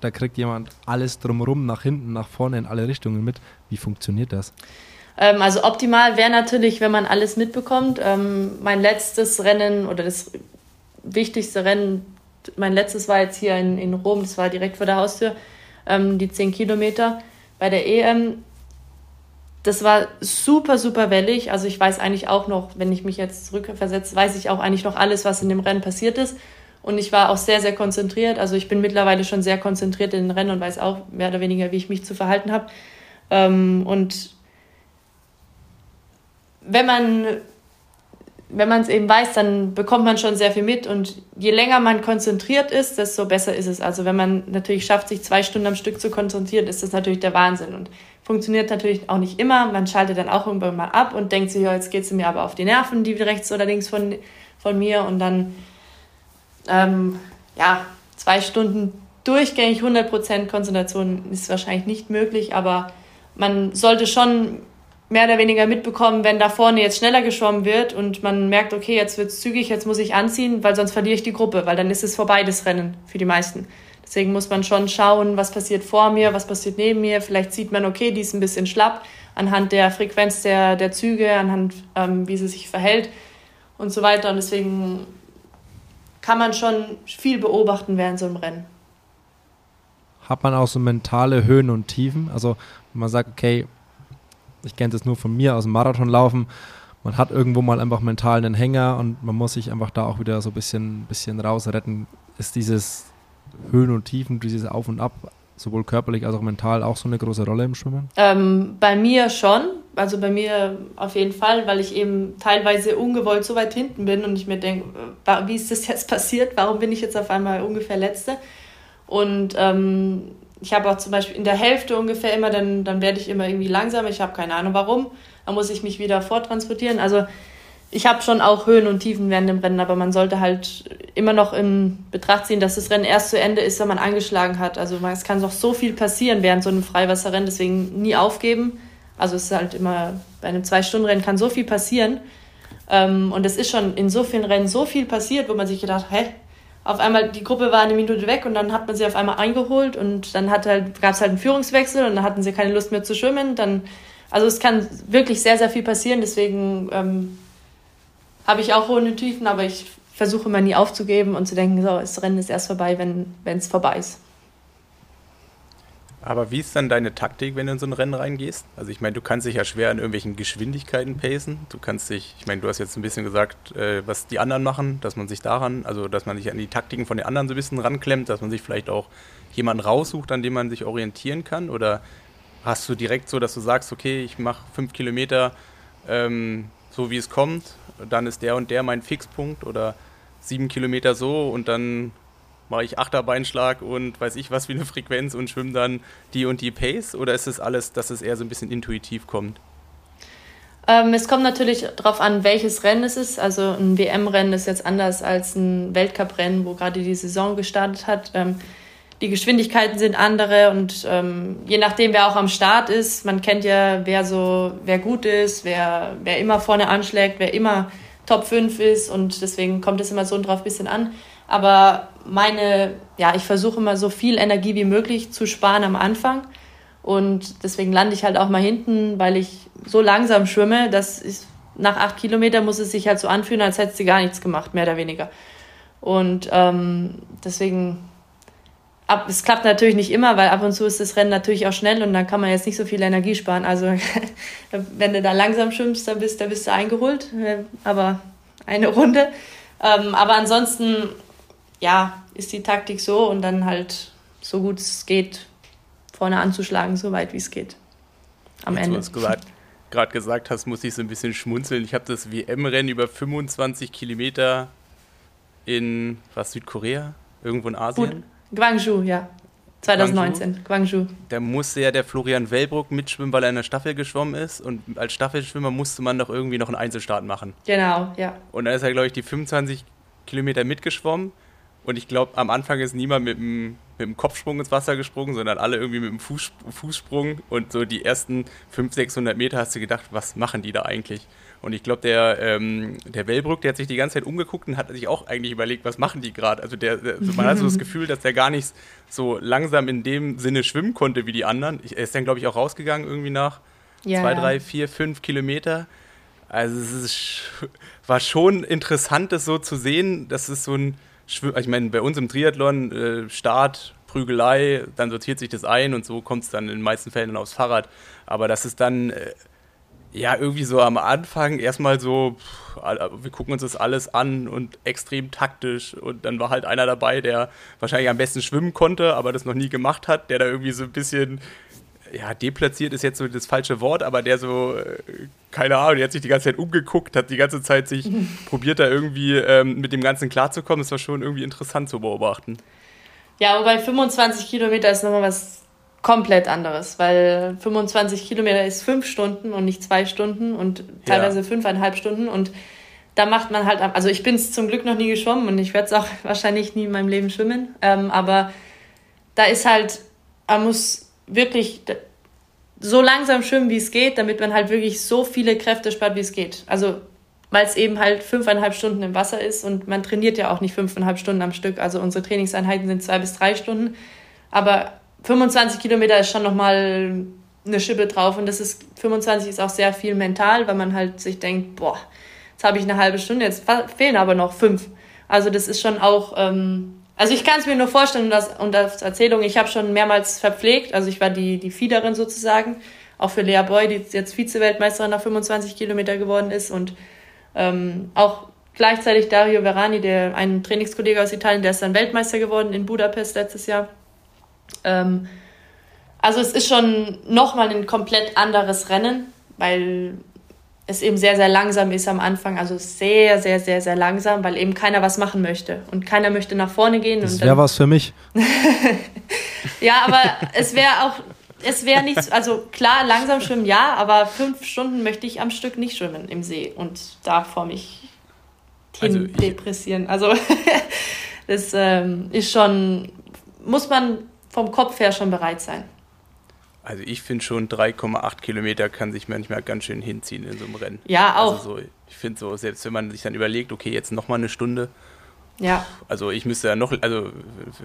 da kriegt jemand alles drumherum, nach hinten, nach vorne, in alle Richtungen mit, wie funktioniert das? Ähm, also optimal wäre natürlich, wenn man alles mitbekommt. Ähm, mein letztes Rennen oder das wichtigste Rennen, mein letztes war jetzt hier in, in Rom, das war direkt vor der Haustür, ähm, die 10 Kilometer bei der EM. Das war super, super wellig. Also ich weiß eigentlich auch noch, wenn ich mich jetzt zurückversetze, weiß ich auch eigentlich noch alles, was in dem Rennen passiert ist. Und ich war auch sehr, sehr konzentriert. Also ich bin mittlerweile schon sehr konzentriert in den Rennen und weiß auch mehr oder weniger, wie ich mich zu verhalten habe. Ähm, und wenn man wenn man es eben weiß, dann bekommt man schon sehr viel mit und je länger man konzentriert ist, desto besser ist es. Also wenn man natürlich schafft, sich zwei Stunden am Stück zu konzentrieren, ist das natürlich der Wahnsinn und funktioniert natürlich auch nicht immer. Man schaltet dann auch irgendwann mal ab und denkt sich, ja, jetzt geht es mir aber auf die Nerven, die rechts oder links von, von mir und dann, ähm, ja, zwei Stunden durchgängig 100% Konzentration ist wahrscheinlich nicht möglich, aber man sollte schon mehr oder weniger mitbekommen, wenn da vorne jetzt schneller geschwommen wird und man merkt, okay, jetzt wird es zügig, jetzt muss ich anziehen, weil sonst verliere ich die Gruppe, weil dann ist es vorbei, das Rennen für die meisten. Deswegen muss man schon schauen, was passiert vor mir, was passiert neben mir. Vielleicht sieht man, okay, die ist ein bisschen schlapp anhand der Frequenz der, der Züge, anhand ähm, wie sie sich verhält und so weiter. Und deswegen kann man schon viel beobachten während so einem Rennen. Hat man auch so mentale Höhen und Tiefen? Also, man sagt, okay, ich kenne das nur von mir aus dem Marathonlaufen. Man hat irgendwo mal einfach mental einen Hänger und man muss sich einfach da auch wieder so ein bisschen, bisschen rausretten. Ist dieses Höhen und Tiefen, dieses Auf und Ab, sowohl körperlich als auch mental, auch so eine große Rolle im Schwimmen? Ähm, bei mir schon. Also bei mir auf jeden Fall, weil ich eben teilweise ungewollt so weit hinten bin und ich mir denke, wie ist das jetzt [laughs] passiert? Warum bin ich jetzt auf einmal ungefähr Letzte? Und ähm, ich habe auch zum Beispiel in der Hälfte ungefähr immer, dann, dann werde ich immer irgendwie langsamer. Ich habe keine Ahnung warum. Dann muss ich mich wieder vortransportieren. Also ich habe schon auch Höhen und Tiefen während dem Rennen, aber man sollte halt immer noch in Betracht ziehen, dass das Rennen erst zu Ende ist, wenn man angeschlagen hat. Also es kann doch so viel passieren während so einem Freiwasserrennen, deswegen nie aufgeben. Also es ist halt immer, bei einem Zwei-Stunden-Rennen kann so viel passieren. Ähm, und es ist schon in so vielen Rennen so viel passiert, wo man sich gedacht, hä, auf einmal, die Gruppe war eine Minute weg und dann hat man sie auf einmal eingeholt und dann halt, gab es halt einen Führungswechsel und dann hatten sie keine Lust mehr zu schwimmen. Dann, also es kann wirklich sehr, sehr viel passieren, deswegen ähm, habe ich auch hohe Tiefen, aber ich versuche immer nie aufzugeben und zu denken, so, das Rennen ist erst vorbei, wenn es vorbei ist. Aber wie ist dann deine Taktik, wenn du in so ein Rennen reingehst? Also ich meine, du kannst dich ja schwer an irgendwelchen Geschwindigkeiten pacen. Du kannst dich, ich meine, du hast jetzt ein bisschen gesagt, äh, was die anderen machen, dass man sich daran, also dass man sich an die Taktiken von den anderen so ein bisschen ranklemmt, dass man sich vielleicht auch jemanden raussucht, an dem man sich orientieren kann? Oder hast du direkt so, dass du sagst, okay, ich mache fünf Kilometer ähm, so wie es kommt, dann ist der und der mein Fixpunkt oder sieben Kilometer so und dann mache ich Achterbeinschlag und weiß ich was wie eine Frequenz und schwimme dann die und die Pace? Oder ist es alles, dass es eher so ein bisschen intuitiv kommt? Ähm, es kommt natürlich darauf an, welches Rennen es ist. Also ein WM-Rennen ist jetzt anders als ein Weltcup-Rennen, wo gerade die Saison gestartet hat. Ähm, die Geschwindigkeiten sind andere und ähm, je nachdem, wer auch am Start ist, man kennt ja, wer so, wer gut ist, wer, wer immer vorne anschlägt, wer immer Top 5 ist und deswegen kommt es immer so drauf ein bisschen an. Aber meine, ja, ich versuche immer so viel Energie wie möglich zu sparen am Anfang. Und deswegen lande ich halt auch mal hinten, weil ich so langsam schwimme, dass ich, nach acht Kilometern muss es sich halt so anfühlen, als hätte sie gar nichts gemacht, mehr oder weniger. Und ähm, deswegen, ab, es klappt natürlich nicht immer, weil ab und zu ist das Rennen natürlich auch schnell und dann kann man jetzt nicht so viel Energie sparen. Also [laughs] wenn du da langsam schwimmst, dann bist, dann bist du eingeholt. Aber eine Runde. Ähm, aber ansonsten ja, ist die Taktik so und dann halt so gut es geht, vorne anzuschlagen, so weit wie es geht. Am Jetzt, Ende. Was du gerade gesagt hast, muss ich so ein bisschen schmunzeln. Ich habe das WM-Rennen über 25 Kilometer in was Südkorea, irgendwo in Asien. Guangzhou, ja. 2019, Guangzhou. Da musste ja der Florian Wellbruck mitschwimmen, weil er in der Staffel geschwommen ist. Und als Staffelschwimmer musste man doch irgendwie noch einen Einzelstart machen. Genau, ja. Und da ist er, glaube ich, die 25 Kilometer mitgeschwommen. Und ich glaube, am Anfang ist niemand mit dem, mit dem Kopfsprung ins Wasser gesprungen, sondern alle irgendwie mit dem Fuß, Fußsprung. Und so die ersten 500, 600 Meter hast du gedacht, was machen die da eigentlich? Und ich glaube, der, ähm, der Wellbrück, der hat sich die ganze Zeit umgeguckt und hat sich auch eigentlich überlegt, was machen die gerade? Also, der, der, also man hat so das Gefühl, dass der gar nicht so langsam in dem Sinne schwimmen konnte wie die anderen. er ist dann, glaube ich, auch rausgegangen irgendwie nach ja, zwei, drei, vier, fünf Kilometer. Also es ist, war schon interessant, das so zu sehen. Das ist so ein ich meine, bei uns im Triathlon, äh, Start, Prügelei, dann sortiert sich das ein und so kommt es dann in den meisten Fällen aufs Fahrrad. Aber das ist dann, äh, ja, irgendwie so am Anfang erstmal so, pff, wir gucken uns das alles an und extrem taktisch. Und dann war halt einer dabei, der wahrscheinlich am besten schwimmen konnte, aber das noch nie gemacht hat, der da irgendwie so ein bisschen ja, deplatziert ist jetzt so das falsche Wort, aber der so, äh, keine Ahnung, der hat sich die ganze Zeit umgeguckt, hat die ganze Zeit sich [laughs] probiert, da irgendwie ähm, mit dem Ganzen klarzukommen. Das war schon irgendwie interessant zu beobachten. Ja, wobei 25 Kilometer ist nochmal was komplett anderes, weil 25 Kilometer ist fünf Stunden und nicht zwei Stunden und teilweise ja. fünfeinhalb Stunden und da macht man halt, also ich bin es zum Glück noch nie geschwommen und ich werde es auch [laughs] wahrscheinlich nie in meinem Leben schwimmen, ähm, aber da ist halt, man muss wirklich so langsam schwimmen, wie es geht, damit man halt wirklich so viele Kräfte spart, wie es geht. Also weil es eben halt fünfeinhalb Stunden im Wasser ist und man trainiert ja auch nicht fünfeinhalb Stunden am Stück. Also unsere Trainingseinheiten sind zwei bis drei Stunden. Aber 25 Kilometer ist schon nochmal eine Schippe drauf und das ist 25 ist auch sehr viel mental, weil man halt sich denkt, boah, jetzt habe ich eine halbe Stunde, jetzt fehlen aber noch fünf. Also das ist schon auch, ähm, also ich kann es mir nur vorstellen und, das, und als Erzählung, ich habe schon mehrmals verpflegt, also ich war die, die Fiederin sozusagen, auch für Lea Boy, die jetzt Vize-Weltmeisterin nach 25 Kilometer geworden ist und ähm, auch gleichzeitig Dario Verani, der ein Trainingskollege aus Italien, der ist dann Weltmeister geworden in Budapest letztes Jahr. Ähm, also es ist schon nochmal ein komplett anderes Rennen, weil es eben sehr, sehr langsam ist am Anfang. Also sehr, sehr, sehr, sehr langsam, weil eben keiner was machen möchte. Und keiner möchte nach vorne gehen. Das wäre was für mich. [laughs] ja, aber es wäre auch, es wäre nicht, also klar, langsam schwimmen ja, aber fünf Stunden möchte ich am Stück nicht schwimmen im See und da vor mich hin also depressieren. Also [laughs] das ähm, ist schon, muss man vom Kopf her schon bereit sein. Also ich finde schon 3,8 Kilometer kann sich manchmal ganz schön hinziehen in so einem Rennen. Ja, auch. Also so, ich finde so, selbst wenn man sich dann überlegt, okay, jetzt nochmal eine Stunde. Ja. Also ich müsste ja noch, also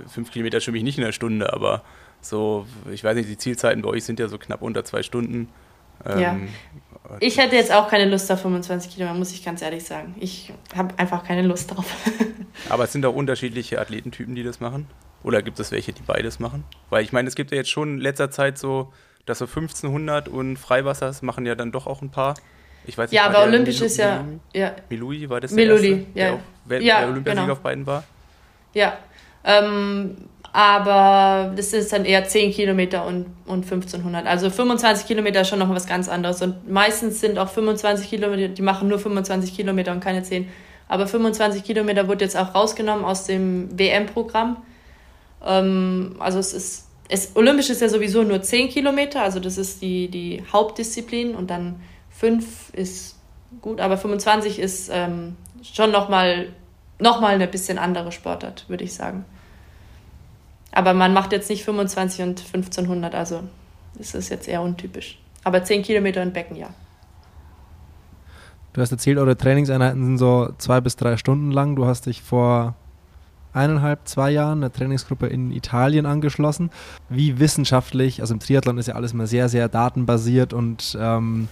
fünf Kilometer schwimme ich nicht in einer Stunde, aber so, ich weiß nicht, die Zielzeiten bei euch sind ja so knapp unter zwei Stunden. Ähm, ja. Ich hätte jetzt auch keine Lust auf 25 Kilometer, muss ich ganz ehrlich sagen. Ich habe einfach keine Lust drauf. [laughs] aber es sind auch unterschiedliche Athletentypen, die das machen. Oder gibt es welche, die beides machen? Weil ich meine, es gibt ja jetzt schon in letzter Zeit so, dass so 1500 und Freiwassers machen ja dann doch auch ein paar. Ich weiß nicht, ja, aber Olympisch ist ja, ja. Milui war das der erste, ja. der auch Welt ja, Olympiasieger genau. auf beiden war? Ja. Ähm, aber das ist dann eher 10 Kilometer und, und 1500. Also 25 Kilometer ist schon noch was ganz anderes. Und meistens sind auch 25 Kilometer, die machen nur 25 Kilometer und keine 10. Aber 25 Kilometer wurde jetzt auch rausgenommen aus dem WM-Programm. Ähm, also es ist, es, Olympisch ist ja sowieso nur 10 Kilometer, also das ist die, die Hauptdisziplin und dann 5 ist gut, aber 25 ist ähm, schon nochmal noch mal eine bisschen andere Sportart, würde ich sagen. Aber man macht jetzt nicht 25 und 1500, also das ist jetzt eher untypisch. Aber 10 Kilometer in Becken, ja. Du hast erzählt, eure Trainingseinheiten sind so zwei bis drei Stunden lang. Du hast dich vor eineinhalb, zwei Jahren eine Trainingsgruppe in Italien angeschlossen. Wie wissenschaftlich, also im Triathlon ist ja alles mal sehr, sehr datenbasiert und ähm,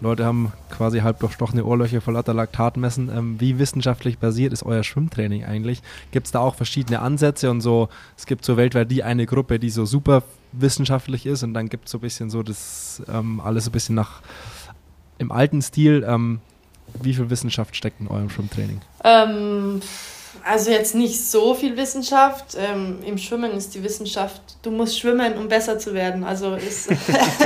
Leute haben quasi halb durchstochene Ohrlöcher vor lauter Laktatmessen. Ähm, wie wissenschaftlich basiert ist euer Schwimmtraining eigentlich? Gibt es da auch verschiedene Ansätze und so? Es gibt so weltweit die eine Gruppe, die so super wissenschaftlich ist und dann gibt es so ein bisschen so das ähm, alles so ein bisschen nach im alten Stil. Ähm, wie viel Wissenschaft steckt in eurem Schwimmtraining? Ähm, also jetzt nicht so viel Wissenschaft. Ähm, Im Schwimmen ist die Wissenschaft, du musst schwimmen, um besser zu werden. Also ist,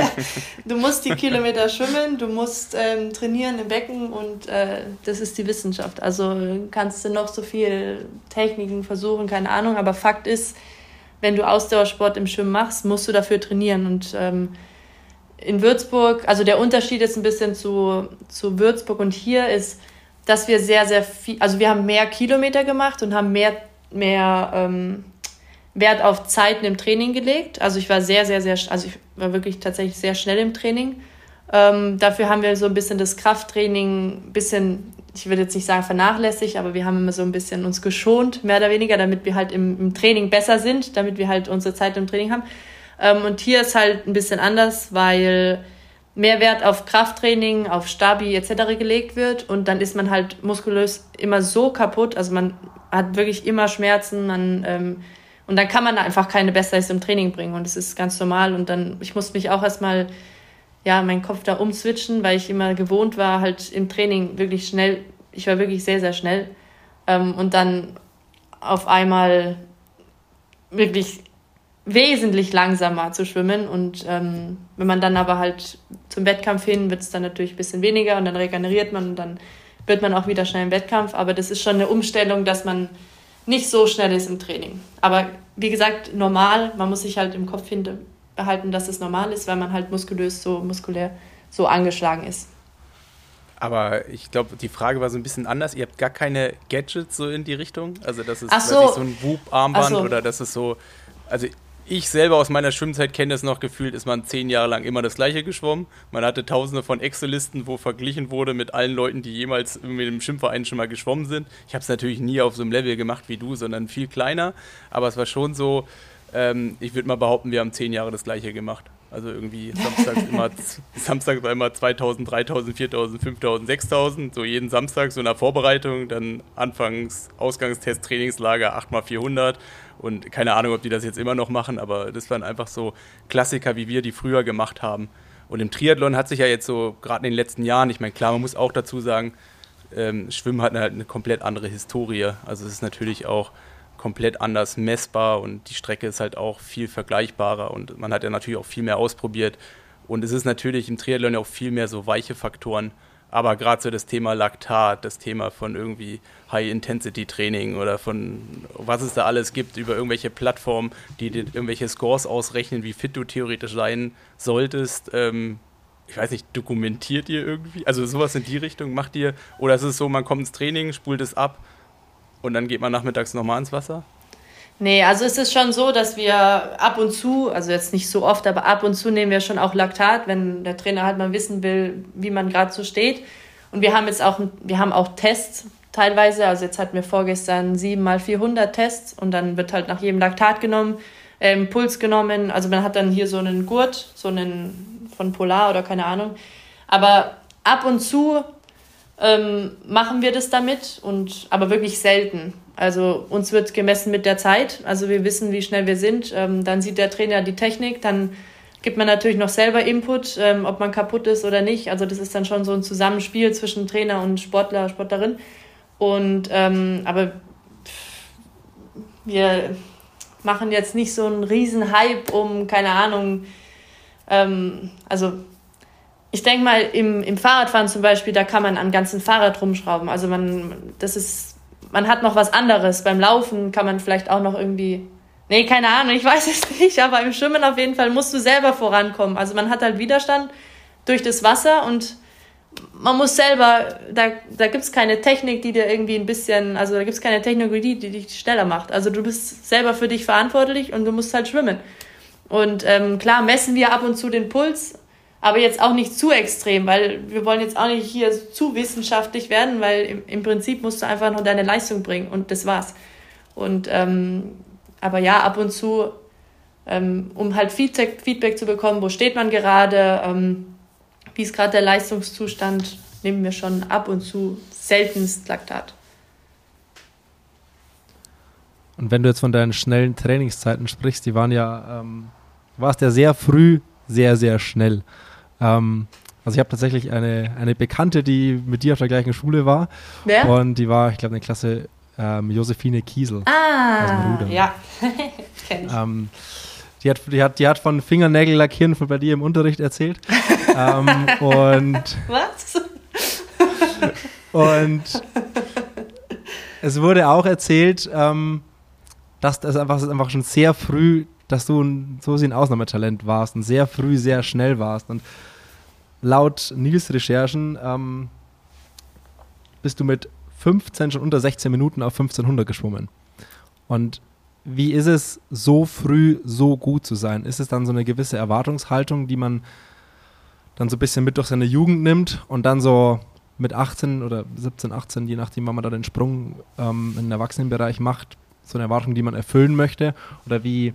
[laughs] du musst die Kilometer schwimmen, du musst ähm, trainieren im Becken und äh, das ist die Wissenschaft. Also kannst du noch so viel Techniken versuchen, keine Ahnung, aber Fakt ist, wenn du Ausdauersport im Schwimmen machst, musst du dafür trainieren und ähm, in Würzburg, also der Unterschied ist ein bisschen zu, zu Würzburg und hier ist, dass wir sehr, sehr viel, also wir haben mehr Kilometer gemacht und haben mehr, mehr ähm, Wert auf Zeiten im Training gelegt. Also ich war sehr, sehr, sehr, also ich war wirklich tatsächlich sehr schnell im Training. Ähm, dafür haben wir so ein bisschen das Krafttraining, ein bisschen, ich würde jetzt nicht sagen vernachlässigt, aber wir haben immer so ein bisschen uns geschont, mehr oder weniger, damit wir halt im, im Training besser sind, damit wir halt unsere Zeit im Training haben. Ähm, und hier ist halt ein bisschen anders, weil mehr Wert auf Krafttraining, auf Stabi etc. gelegt wird. Und dann ist man halt muskulös immer so kaputt, also man hat wirklich immer Schmerzen, man ähm, und dann kann man einfach keine Bestzeit im Training bringen. Und das ist ganz normal. Und dann ich musste mich auch erstmal ja meinen Kopf da umswitchen, weil ich immer gewohnt war halt im Training wirklich schnell, ich war wirklich sehr sehr schnell. Ähm, und dann auf einmal wirklich wesentlich langsamer zu schwimmen. Und ähm, wenn man dann aber halt zum Wettkampf hin, wird es dann natürlich ein bisschen weniger und dann regeneriert man und dann wird man auch wieder schnell im Wettkampf. Aber das ist schon eine Umstellung, dass man nicht so schnell ist im Training. Aber wie gesagt, normal, man muss sich halt im Kopf behalten, dass es normal ist, weil man halt muskulös so muskulär so angeschlagen ist. Aber ich glaube, die Frage war so ein bisschen anders. Ihr habt gar keine Gadgets so in die Richtung? Also das ist so. so ein Whoop-Armband so. oder das ist so. Also ich selber aus meiner Schwimmzeit kenne es noch gefühlt, ist man zehn Jahre lang immer das gleiche geschwommen. Man hatte tausende von Excel-Listen, wo verglichen wurde mit allen Leuten, die jemals mit dem Schwimmverein schon mal geschwommen sind. Ich habe es natürlich nie auf so einem Level gemacht wie du, sondern viel kleiner. Aber es war schon so, ähm, ich würde mal behaupten, wir haben zehn Jahre das gleiche gemacht. Also irgendwie samstags [laughs] immer, samstags war immer 2000, 3000, 4000, 5000, 6000, so jeden Samstag so in der Vorbereitung, dann Anfangs, Ausgangstest, Trainingslager 8x400 und keine Ahnung, ob die das jetzt immer noch machen, aber das waren einfach so Klassiker, wie wir die früher gemacht haben. Und im Triathlon hat sich ja jetzt so, gerade in den letzten Jahren, ich meine, klar, man muss auch dazu sagen, ähm, Schwimmen hat halt eine komplett andere Historie. Also es ist natürlich auch komplett anders messbar und die Strecke ist halt auch viel vergleichbarer und man hat ja natürlich auch viel mehr ausprobiert. Und es ist natürlich im Triathlon auch viel mehr so weiche Faktoren. Aber gerade so das Thema Laktat, das Thema von irgendwie High-Intensity-Training oder von was es da alles gibt, über irgendwelche Plattformen, die dir irgendwelche Scores ausrechnen, wie fit du theoretisch sein solltest. Ähm, ich weiß nicht, dokumentiert ihr irgendwie? Also sowas in die Richtung macht ihr? Oder ist es so, man kommt ins Training, spult es ab und dann geht man nachmittags nochmal ins Wasser? Nee, also es ist schon so, dass wir ab und zu, also jetzt nicht so oft, aber ab und zu nehmen wir schon auch Laktat, wenn der Trainer halt mal wissen will, wie man gerade so steht. Und wir haben jetzt auch, wir haben auch Tests teilweise, also jetzt hatten wir vorgestern 7 mal 400 Tests und dann wird halt nach jedem Laktat genommen, ähm, Puls genommen, also man hat dann hier so einen Gurt, so einen von Polar oder keine Ahnung. Aber ab und zu ähm, machen wir das damit, und, aber wirklich selten. Also uns wird gemessen mit der Zeit, also wir wissen, wie schnell wir sind. Ähm, dann sieht der Trainer die Technik, dann gibt man natürlich noch selber Input, ähm, ob man kaputt ist oder nicht. Also das ist dann schon so ein Zusammenspiel zwischen Trainer und Sportler, Sportlerin. Und ähm, aber wir machen jetzt nicht so einen riesen Hype um, keine Ahnung, ähm, also ich denke mal, im, im Fahrradfahren zum Beispiel, da kann man am ganzen Fahrrad rumschrauben. Also man, das ist, man hat noch was anderes. Beim Laufen kann man vielleicht auch noch irgendwie, nee, keine Ahnung, ich weiß es [laughs] nicht, aber im Schwimmen auf jeden Fall musst du selber vorankommen. Also man hat halt Widerstand durch das Wasser und man muss selber, da, da gibt es keine Technik, die dir irgendwie ein bisschen, also da gibt es keine Technologie, die dich schneller macht. Also du bist selber für dich verantwortlich und du musst halt schwimmen. Und ähm, klar messen wir ab und zu den Puls, aber jetzt auch nicht zu extrem, weil wir wollen jetzt auch nicht hier zu wissenschaftlich werden, weil im, im Prinzip musst du einfach nur deine Leistung bringen und das war's. Und ähm, aber ja, ab und zu, ähm, um halt Feedback, Feedback zu bekommen, wo steht man gerade, ähm, wie ist gerade der Leistungszustand, nehmen wir schon ab und zu seltenst Laktat. Und wenn du jetzt von deinen schnellen Trainingszeiten sprichst, die waren ja, ähm, warst ja sehr früh sehr, sehr schnell. Ähm, also ich habe tatsächlich eine, eine Bekannte, die mit dir auf der gleichen Schule war. Wer? Und die war, ich glaube, in der Klasse ähm, Josephine Kiesel. Ah, ja. [laughs] Kenn ich. Ähm, die hat, die, hat, die hat von Fingernägel lackieren von bei dir im Unterricht erzählt. [laughs] ähm, und Was? und es wurde auch erzählt, ähm, dass das einfach, das einfach schon sehr früh, dass du ein, so ein Ausnahmetalent warst und sehr früh sehr schnell warst. Und laut Nils Recherchen ähm, bist du mit 15 schon unter 16 Minuten auf 1500 geschwommen. Und wie ist es, so früh so gut zu sein? Ist es dann so eine gewisse Erwartungshaltung, die man dann so ein bisschen mit durch seine Jugend nimmt und dann so mit 18 oder 17, 18, je nachdem, wann man da den Sprung ähm, in den Erwachsenenbereich macht, so eine Erwartung, die man erfüllen möchte? Oder wie,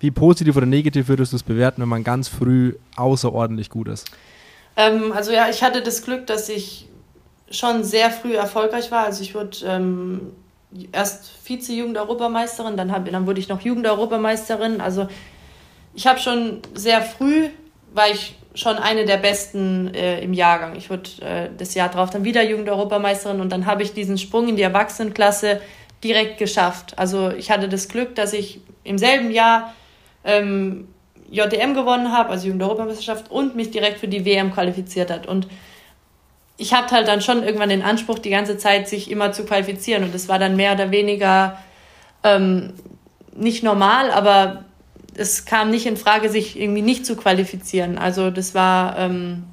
wie positiv oder negativ würdest du es bewerten, wenn man ganz früh außerordentlich gut ist? Ähm, also ja, ich hatte das Glück, dass ich schon sehr früh erfolgreich war. Also ich wurde ähm, erst Vize-Jugend-Europameisterin, dann, dann wurde ich noch Jugend-Europameisterin. Also ich habe schon sehr früh, war ich schon eine der Besten äh, im Jahrgang. Ich wurde äh, das Jahr drauf dann wieder Jugend-Europameisterin und dann habe ich diesen Sprung in die Erwachsenenklasse direkt geschafft. Also ich hatte das Glück, dass ich im selben Jahr ähm, JDM gewonnen habe, also Jugend-Europameisterschaft, und mich direkt für die WM qualifiziert hat. Und ich hatte halt dann schon irgendwann den Anspruch, die ganze Zeit sich immer zu qualifizieren. Und das war dann mehr oder weniger ähm, nicht normal, aber es kam nicht in Frage, sich irgendwie nicht zu qualifizieren. Also das war, ähm,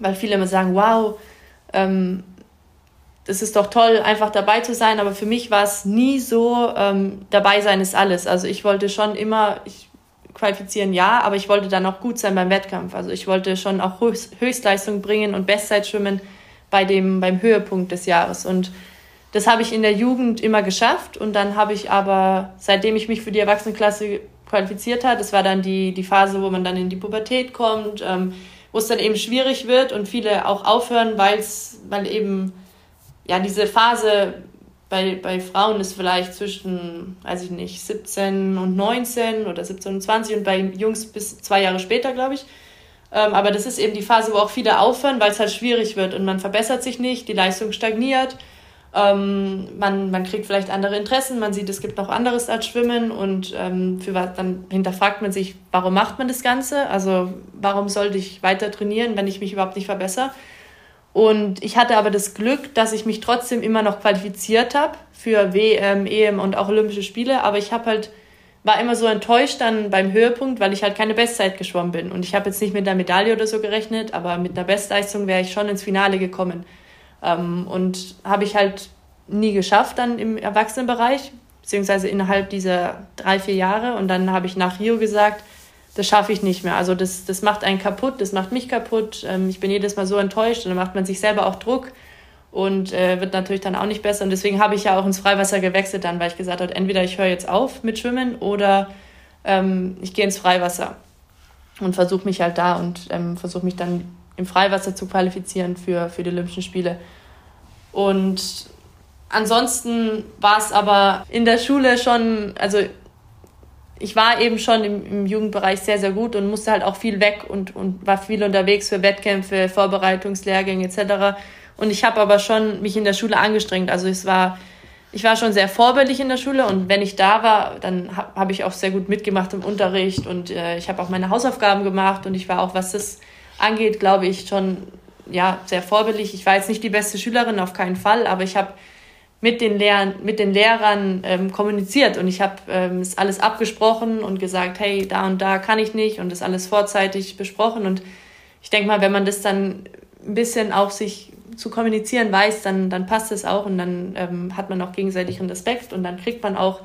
weil viele immer sagen, wow, ähm, das ist doch toll, einfach dabei zu sein. Aber für mich war es nie so, ähm, dabei sein ist alles. Also ich wollte schon immer, ich qualifizieren, ja, aber ich wollte dann auch gut sein beim Wettkampf. Also ich wollte schon auch Höchstleistung bringen und Bestzeit schwimmen bei dem, beim Höhepunkt des Jahres. Und das habe ich in der Jugend immer geschafft. Und dann habe ich aber, seitdem ich mich für die Erwachsenenklasse qualifiziert habe, das war dann die, die Phase, wo man dann in die Pubertät kommt, ähm, wo es dann eben schwierig wird und viele auch aufhören, weil's, weil eben ja diese Phase bei, bei Frauen ist vielleicht zwischen, weiß ich nicht, 17 und 19 oder 17 und 20 und bei Jungs bis zwei Jahre später, glaube ich. Ähm, aber das ist eben die Phase, wo auch viele aufhören, weil es halt schwierig wird und man verbessert sich nicht, die Leistung stagniert, ähm, man, man kriegt vielleicht andere Interessen, man sieht, es gibt noch anderes als Schwimmen und ähm, für was, dann hinterfragt man sich, warum macht man das Ganze? Also warum sollte ich weiter trainieren, wenn ich mich überhaupt nicht verbessere? Und ich hatte aber das Glück, dass ich mich trotzdem immer noch qualifiziert habe für WM, EM und auch Olympische Spiele. Aber ich habe halt, war immer so enttäuscht dann beim Höhepunkt, weil ich halt keine Bestzeit geschwommen bin. Und ich habe jetzt nicht mit einer Medaille oder so gerechnet, aber mit einer Bestleistung wäre ich schon ins Finale gekommen. Ähm, und habe ich halt nie geschafft dann im Erwachsenenbereich, beziehungsweise innerhalb dieser drei, vier Jahre. Und dann habe ich nach Rio gesagt, das schaffe ich nicht mehr. Also das, das macht einen kaputt, das macht mich kaputt. Ähm, ich bin jedes Mal so enttäuscht und dann macht man sich selber auch Druck und äh, wird natürlich dann auch nicht besser. Und deswegen habe ich ja auch ins Freiwasser gewechselt dann, weil ich gesagt habe, entweder ich höre jetzt auf mit Schwimmen oder ähm, ich gehe ins Freiwasser und versuche mich halt da und ähm, versuche mich dann im Freiwasser zu qualifizieren für, für die Olympischen Spiele. Und ansonsten war es aber in der Schule schon, also ich war eben schon im, im, Jugendbereich sehr, sehr gut und musste halt auch viel weg und, und war viel unterwegs für Wettkämpfe, Vorbereitungslehrgänge etc. Und ich habe aber schon mich in der Schule angestrengt. Also es war, ich war schon sehr vorbildlich in der Schule und wenn ich da war, dann habe hab ich auch sehr gut mitgemacht im Unterricht und äh, ich habe auch meine Hausaufgaben gemacht und ich war auch, was das angeht, glaube ich, schon ja, sehr vorbildlich. Ich war jetzt nicht die beste Schülerin, auf keinen Fall, aber ich habe mit den, Lehrern, mit den Lehrern ähm, kommuniziert. Und ich habe ähm, es alles abgesprochen und gesagt, hey, da und da kann ich nicht und das alles vorzeitig besprochen. Und ich denke mal, wenn man das dann ein bisschen auch sich zu kommunizieren weiß, dann, dann passt es auch und dann ähm, hat man auch gegenseitigen Respekt und dann kriegt man auch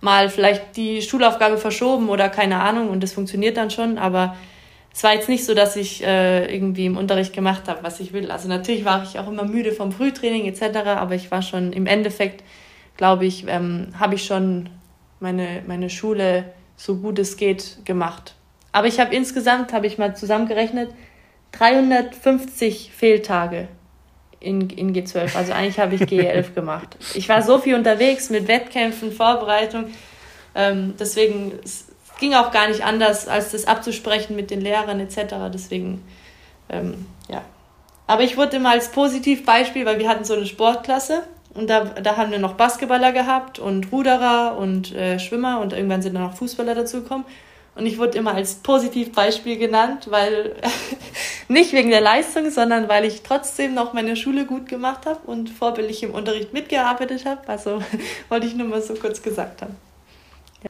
mal vielleicht die Schulaufgabe verschoben oder keine Ahnung und das funktioniert dann schon, aber es war jetzt nicht so, dass ich äh, irgendwie im Unterricht gemacht habe, was ich will. Also natürlich war ich auch immer müde vom Frühtraining etc., aber ich war schon im Endeffekt, glaube ich, ähm, habe ich schon meine, meine Schule so gut es geht gemacht. Aber ich habe insgesamt, habe ich mal zusammengerechnet, 350 Fehltage in, in G12. Also eigentlich habe ich G11 [laughs] gemacht. Ich war so viel unterwegs mit Wettkämpfen, Vorbereitung. Ähm, deswegen ging auch gar nicht anders, als das abzusprechen mit den Lehrern etc. Deswegen, ähm, ja. Aber ich wurde immer als Positivbeispiel, weil wir hatten so eine Sportklasse und da, da haben wir noch Basketballer gehabt und Ruderer und äh, Schwimmer und irgendwann sind dann noch Fußballer dazugekommen. Und ich wurde immer als Positivbeispiel genannt, weil [laughs] nicht wegen der Leistung, sondern weil ich trotzdem noch meine Schule gut gemacht habe und vorbildlich im Unterricht mitgearbeitet habe. Also [laughs] wollte ich nur mal so kurz gesagt haben.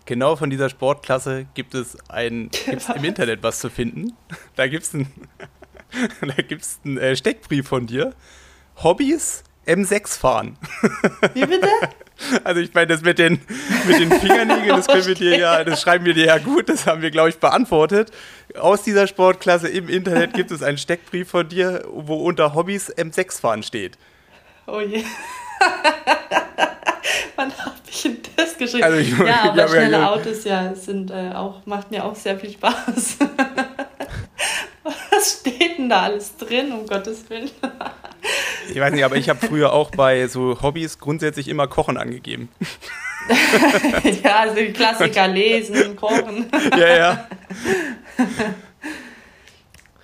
Genau von dieser Sportklasse gibt es ein [laughs] gibt's im Internet was zu finden. Da gibt es einen, [laughs] einen äh, Steckbrief von dir. Hobbys M6 fahren. Wie bitte? [laughs] Also ich meine, das mit den, mit den Fingernägeln, das können wir dir ja, das schreiben wir dir ja gut, das haben wir, glaube ich, beantwortet. Aus dieser Sportklasse im Internet gibt es einen Steckbrief von dir, wo unter Hobbys M6 fahren steht. Oh je. [laughs] Wann habe ich denn das geschrieben? Also ich, ja, [laughs] aber schnelle ja, Autos ja sind äh, auch, macht mir auch sehr viel Spaß. [laughs] Was steht denn da alles drin, um Gottes Willen? ich weiß nicht, aber ich habe früher auch bei so Hobbys grundsätzlich immer Kochen angegeben. ja, also die Klassiker lesen, kochen. ja, ja.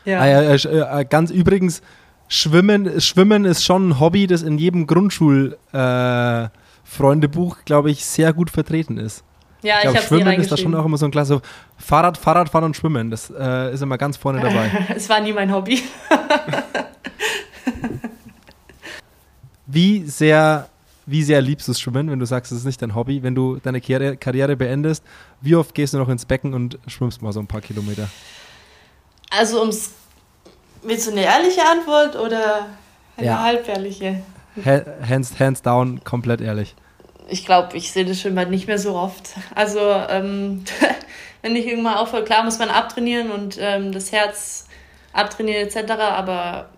ja. Ah, ja äh, äh, ganz übrigens, Schwimmen, Schwimmen ist schon ein Hobby, das in jedem Grundschulfreundebuch, äh, glaube ich, sehr gut vertreten ist. Ja, ich, glaube, ich Schwimmen ist da schon auch immer so ein klasse Fahrrad, Fahrradfahren und Schwimmen. Das äh, ist immer ganz vorne dabei. [laughs] es war nie mein Hobby. [laughs] wie sehr, wie sehr liebst du Schwimmen, wenn du sagst, es ist nicht dein Hobby? Wenn du deine Karriere beendest, wie oft gehst du noch ins Becken und schwimmst mal so ein paar Kilometer? Also ums Willst du eine ehrliche Antwort oder eine ja. halbehrliche? Hands, hands down, komplett ehrlich. ich glaube, ich sehe das Schwimmbad nicht mehr so oft. Also ähm, [laughs] wenn ich irgendwann aufhöre, klar muss man abtrainieren und ähm, das Herz abtrainieren etc. Aber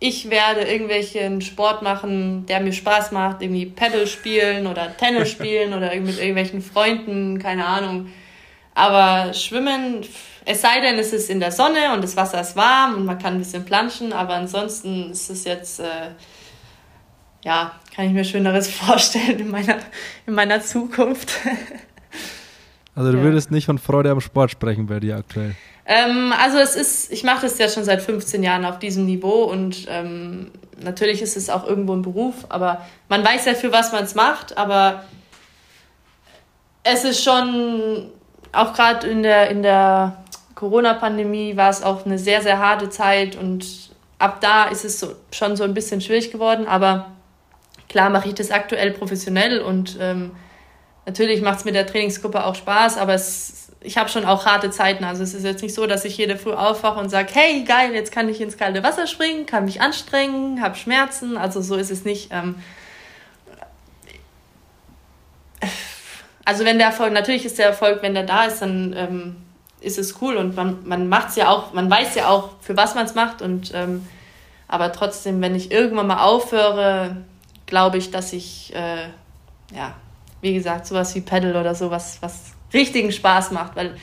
ich werde irgendwelchen Sport machen, der mir Spaß macht, irgendwie Paddle spielen oder Tennis [laughs] spielen oder mit irgendwelchen Freunden, keine Ahnung. Aber Schwimmen, es sei denn, es ist in der Sonne und das Wasser ist warm und man kann ein bisschen planschen, aber ansonsten ist es jetzt, äh, ja, kann ich mir Schöneres [laughs] vorstellen in meiner, in meiner Zukunft. Also du ja. würdest nicht von Freude am Sport sprechen bei dir aktuell? Ähm, also es ist, ich mache das ja schon seit 15 Jahren auf diesem Niveau und ähm, natürlich ist es auch irgendwo ein Beruf, aber man weiß ja, für was man es macht, aber es ist schon, auch gerade in der, in der Corona-Pandemie war es auch eine sehr, sehr harte Zeit und ab da ist es so, schon so ein bisschen schwierig geworden, aber klar mache ich das aktuell professionell und ähm, natürlich macht es mit der Trainingsgruppe auch Spaß, aber es, ich habe schon auch harte Zeiten. Also es ist jetzt nicht so, dass ich jede Früh aufwache und sage, hey, geil, jetzt kann ich ins kalte Wasser springen, kann mich anstrengen, habe Schmerzen. Also so ist es nicht. Ähm, also wenn der Erfolg, natürlich ist der Erfolg, wenn der da ist, dann ähm, ist es cool und man, man macht es ja auch, man weiß ja auch, für was man es macht und ähm, aber trotzdem, wenn ich irgendwann mal aufhöre, glaube ich, dass ich äh, ja wie gesagt, sowas wie Paddle oder sowas, was richtigen Spaß macht, weil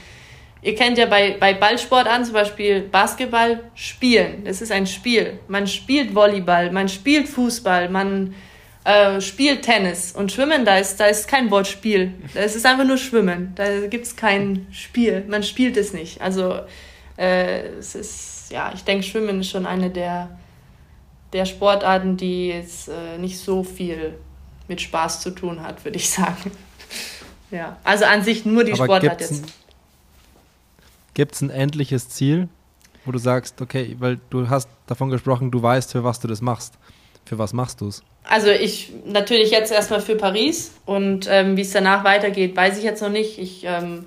ihr kennt ja bei, bei Ballsport an, zum Beispiel Basketball, spielen. Das ist ein Spiel. Man spielt Volleyball, man spielt Fußball, man äh, spielt Tennis und Schwimmen, da ist, da ist kein Wort Spiel. Das ist einfach nur Schwimmen. Da gibt es kein Spiel. Man spielt es nicht. Also äh, es ist, ja, ich denke, Schwimmen ist schon eine der, der Sportarten, die jetzt äh, nicht so viel mit Spaß zu tun hat, würde ich sagen. [laughs] ja, also an sich nur die Aber Sportart jetzt. Gibt es ein endliches Ziel, wo du sagst, okay, weil du hast davon gesprochen, du weißt, für was du das machst. Für was machst du es? Also ich natürlich jetzt erstmal für Paris und ähm, wie es danach weitergeht, weiß ich jetzt noch nicht. Ich ähm,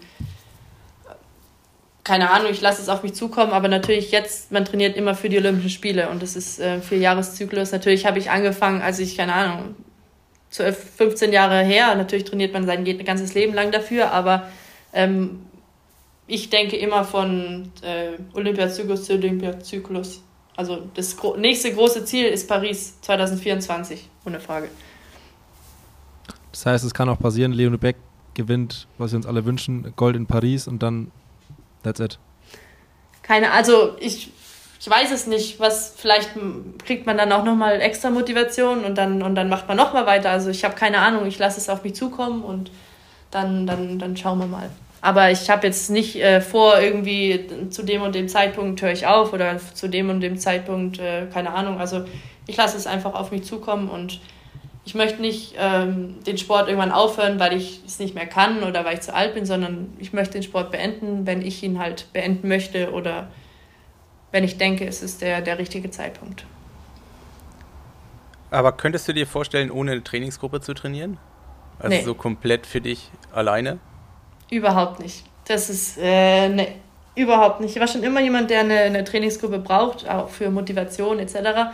keine Ahnung, ich lasse es auf mich zukommen, aber natürlich jetzt, man trainiert immer für die Olympischen Spiele und das ist äh, vier Jahreszyklus. Natürlich habe ich angefangen, als ich, keine Ahnung, 12, 15 Jahre her. Natürlich trainiert man sein ganzes Leben lang dafür, aber ähm, ich denke immer von äh, Olympiazyklus zu Olympiazyklus. Also das gro nächste große Ziel ist Paris 2024, ohne Frage. Das heißt, es kann auch passieren, Leone Beck gewinnt, was wir uns alle wünschen, Gold in Paris und dann that's it. Keine, also ich ich weiß es nicht, was vielleicht kriegt man dann auch nochmal extra Motivation und dann, und dann macht man nochmal weiter. Also ich habe keine Ahnung, ich lasse es auf mich zukommen und dann, dann, dann schauen wir mal. Aber ich habe jetzt nicht äh, vor, irgendwie zu dem und dem Zeitpunkt höre ich auf oder zu dem und dem Zeitpunkt, äh, keine Ahnung. Also ich lasse es einfach auf mich zukommen und ich möchte nicht ähm, den Sport irgendwann aufhören, weil ich es nicht mehr kann oder weil ich zu alt bin, sondern ich möchte den Sport beenden, wenn ich ihn halt beenden möchte oder wenn ich denke, es ist der, der richtige Zeitpunkt. Aber könntest du dir vorstellen, ohne eine Trainingsgruppe zu trainieren? Also nee. so komplett für dich alleine? Überhaupt nicht. Das ist, äh, ne, überhaupt nicht. Ich war schon immer jemand, der eine, eine Trainingsgruppe braucht, auch für Motivation etc.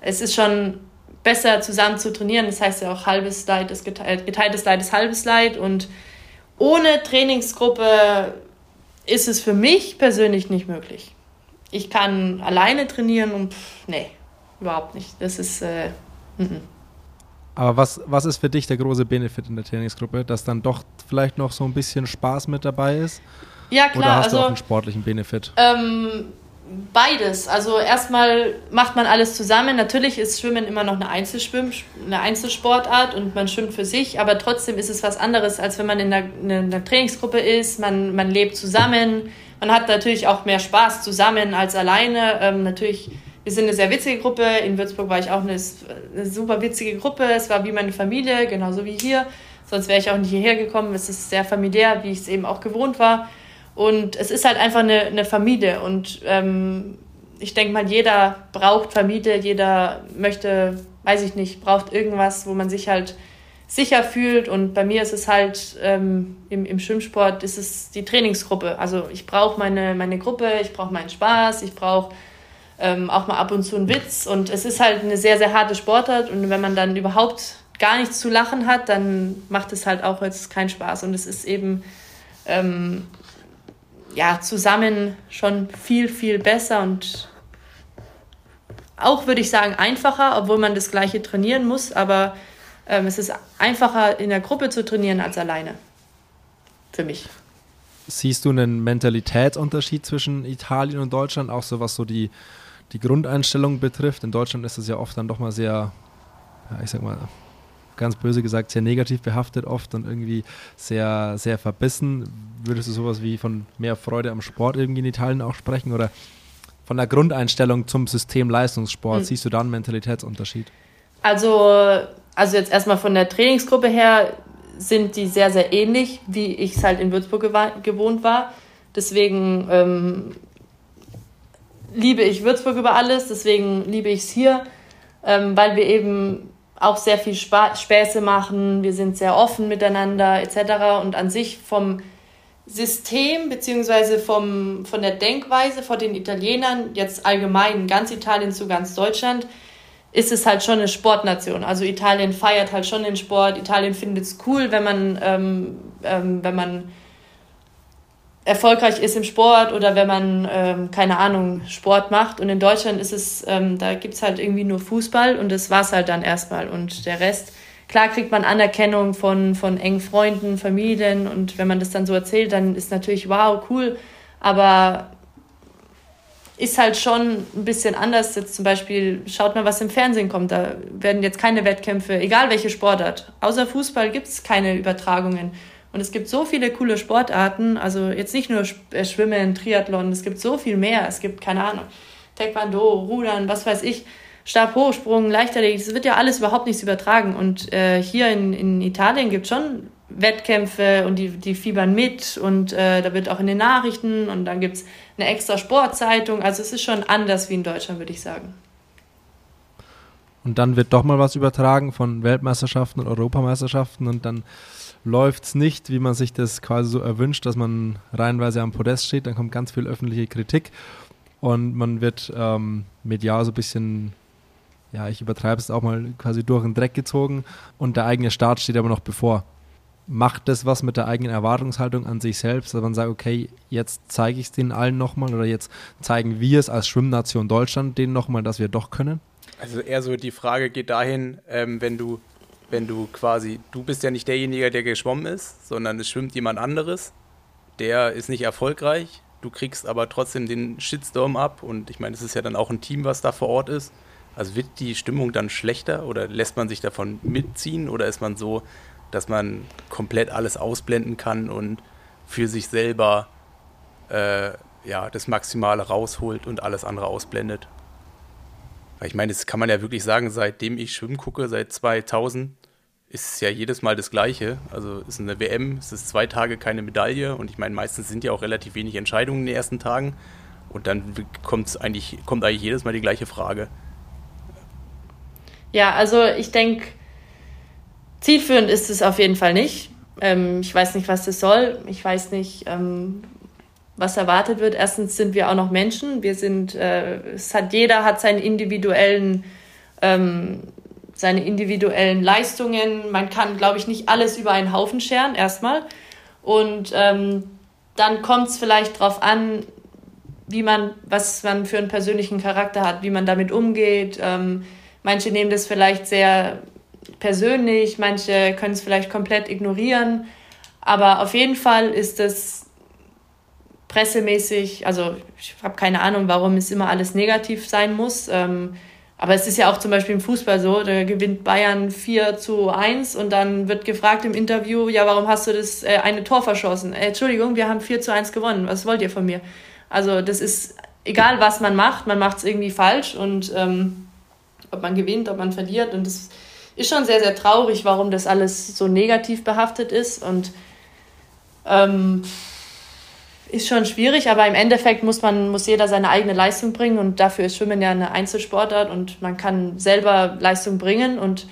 Es ist schon besser zusammen zu trainieren. Das heißt ja auch halbes Leid ist geteilt, geteiltes Leid ist halbes Leid. Und ohne Trainingsgruppe ist es für mich persönlich nicht möglich ich kann alleine trainieren und pff, nee, überhaupt nicht. Das ist. Äh, n -n. Aber was, was ist für dich der große Benefit in der Trainingsgruppe? Dass dann doch vielleicht noch so ein bisschen Spaß mit dabei ist? Ja, klar. Oder hast also, du auch einen sportlichen Benefit? Ähm, beides. Also erstmal macht man alles zusammen. Natürlich ist Schwimmen immer noch eine, eine Einzelsportart und man schwimmt für sich, aber trotzdem ist es was anderes, als wenn man in einer, in einer Trainingsgruppe ist. Man, man lebt zusammen man hat natürlich auch mehr Spaß zusammen als alleine. Ähm, natürlich, wir sind eine sehr witzige Gruppe. In Würzburg war ich auch eine, eine super witzige Gruppe. Es war wie meine Familie, genauso wie hier. Sonst wäre ich auch nicht hierher gekommen. Es ist sehr familiär, wie ich es eben auch gewohnt war. Und es ist halt einfach eine, eine Familie. Und ähm, ich denke mal, jeder braucht Familie, jeder möchte, weiß ich nicht, braucht irgendwas, wo man sich halt sicher fühlt. Und bei mir ist es halt ähm, im, im Schwimmsport ist es die Trainingsgruppe. Also ich brauche meine, meine Gruppe, ich brauche meinen Spaß, ich brauche ähm, auch mal ab und zu einen Witz. Und es ist halt eine sehr, sehr harte Sportart. Und wenn man dann überhaupt gar nichts zu lachen hat, dann macht es halt auch jetzt keinen Spaß. Und es ist eben ähm, ja, zusammen schon viel, viel besser und auch, würde ich sagen, einfacher, obwohl man das gleiche trainieren muss. Aber ähm, es ist einfacher, in der Gruppe zu trainieren als alleine. Für mich. Siehst du einen Mentalitätsunterschied zwischen Italien und Deutschland, auch so was so die, die Grundeinstellung betrifft? In Deutschland ist es ja oft dann doch mal sehr, ja, ich sag mal, ganz böse gesagt, sehr negativ behaftet oft und irgendwie sehr, sehr verbissen. Würdest du sowas wie von mehr Freude am Sport irgendwie in Italien auch sprechen oder von der Grundeinstellung zum System Leistungssport? Mhm. Siehst du da einen Mentalitätsunterschied? Also, also jetzt erstmal von der Trainingsgruppe her sind die sehr, sehr ähnlich, wie ich es halt in Würzburg gewohnt war. Deswegen ähm, liebe ich Würzburg über alles, deswegen liebe ich es hier, ähm, weil wir eben auch sehr viel Spa Späße machen, wir sind sehr offen miteinander etc. Und an sich vom System beziehungsweise von der Denkweise von den Italienern, jetzt allgemein ganz Italien zu ganz Deutschland, ist es halt schon eine Sportnation. Also Italien feiert halt schon den Sport, Italien findet es cool, wenn man, ähm, ähm, wenn man erfolgreich ist im Sport oder wenn man, ähm, keine Ahnung, Sport macht. Und in Deutschland ist es, ähm, da gibt es halt irgendwie nur Fußball und das war es halt dann erstmal. Und der Rest, klar kriegt man Anerkennung von, von engen Freunden, Familien und wenn man das dann so erzählt, dann ist natürlich wow, cool. Aber ist halt schon ein bisschen anders. Jetzt zum Beispiel, schaut mal, was im Fernsehen kommt. Da werden jetzt keine Wettkämpfe, egal welche Sportart. Außer Fußball gibt es keine Übertragungen. Und es gibt so viele coole Sportarten, also jetzt nicht nur äh, Schwimmen, Triathlon, es gibt so viel mehr. Es gibt, keine Ahnung, Taekwondo, Rudern, was weiß ich, Stabhochsprung, Leichtathletik, das wird ja alles überhaupt nichts übertragen. Und äh, hier in, in Italien gibt es schon Wettkämpfe und die, die fiebern mit und äh, da wird auch in den Nachrichten und dann gibt es eine extra Sportzeitung. Also es ist schon anders wie in Deutschland, würde ich sagen. Und dann wird doch mal was übertragen von Weltmeisterschaften und Europameisterschaften und dann läuft es nicht, wie man sich das quasi so erwünscht, dass man reihenweise am Podest steht, dann kommt ganz viel öffentliche Kritik und man wird ähm, medial so ein bisschen, ja, ich übertreibe es auch mal, quasi durch den Dreck gezogen und der eigene Start steht aber noch bevor. Macht das was mit der eigenen Erwartungshaltung an sich selbst, dass man sagt, okay, jetzt zeige ich es denen allen nochmal oder jetzt zeigen wir es als Schwimmnation Deutschland denen nochmal, dass wir doch können? Also eher so die Frage geht dahin, ähm, wenn du wenn du quasi, du bist ja nicht derjenige, der geschwommen ist, sondern es schwimmt jemand anderes, der ist nicht erfolgreich, du kriegst aber trotzdem den Shitstorm ab und ich meine, es ist ja dann auch ein Team, was da vor Ort ist. Also wird die Stimmung dann schlechter oder lässt man sich davon mitziehen oder ist man so, dass man komplett alles ausblenden kann und für sich selber äh, ja, das Maximale rausholt und alles andere ausblendet? Ich meine, das kann man ja wirklich sagen, seitdem ich Schwimmen gucke, seit 2000, ist ja jedes Mal das Gleiche. Also es ist eine WM, es ist zwei Tage keine Medaille und ich meine, meistens sind ja auch relativ wenig Entscheidungen in den ersten Tagen und dann eigentlich, kommt eigentlich jedes Mal die gleiche Frage. Ja, also ich denke, zielführend ist es auf jeden Fall nicht. Ähm, ich weiß nicht, was das soll. Ich weiß nicht, ähm, was erwartet wird. Erstens sind wir auch noch Menschen. Wir sind, äh, es hat jeder hat seinen individuellen ähm, seine individuellen Leistungen. Man kann, glaube ich, nicht alles über einen Haufen scheren, erstmal. Und ähm, dann kommt es vielleicht darauf an, wie man, was man für einen persönlichen Charakter hat, wie man damit umgeht. Ähm, manche nehmen das vielleicht sehr persönlich, manche können es vielleicht komplett ignorieren. Aber auf jeden Fall ist es pressemäßig, also ich habe keine Ahnung, warum es immer alles negativ sein muss. Ähm, aber es ist ja auch zum Beispiel im Fußball so, da gewinnt Bayern 4 zu 1 und dann wird gefragt im Interview, ja, warum hast du das äh, eine Tor verschossen? Äh, Entschuldigung, wir haben 4 zu 1 gewonnen, was wollt ihr von mir? Also das ist, egal was man macht, man macht es irgendwie falsch und ähm, ob man gewinnt, ob man verliert und das ist schon sehr, sehr traurig, warum das alles so negativ behaftet ist und ähm, ist schon schwierig, aber im Endeffekt muss man, muss jeder seine eigene Leistung bringen und dafür ist Schwimmen ja eine Einzelsportart und man kann selber Leistung bringen und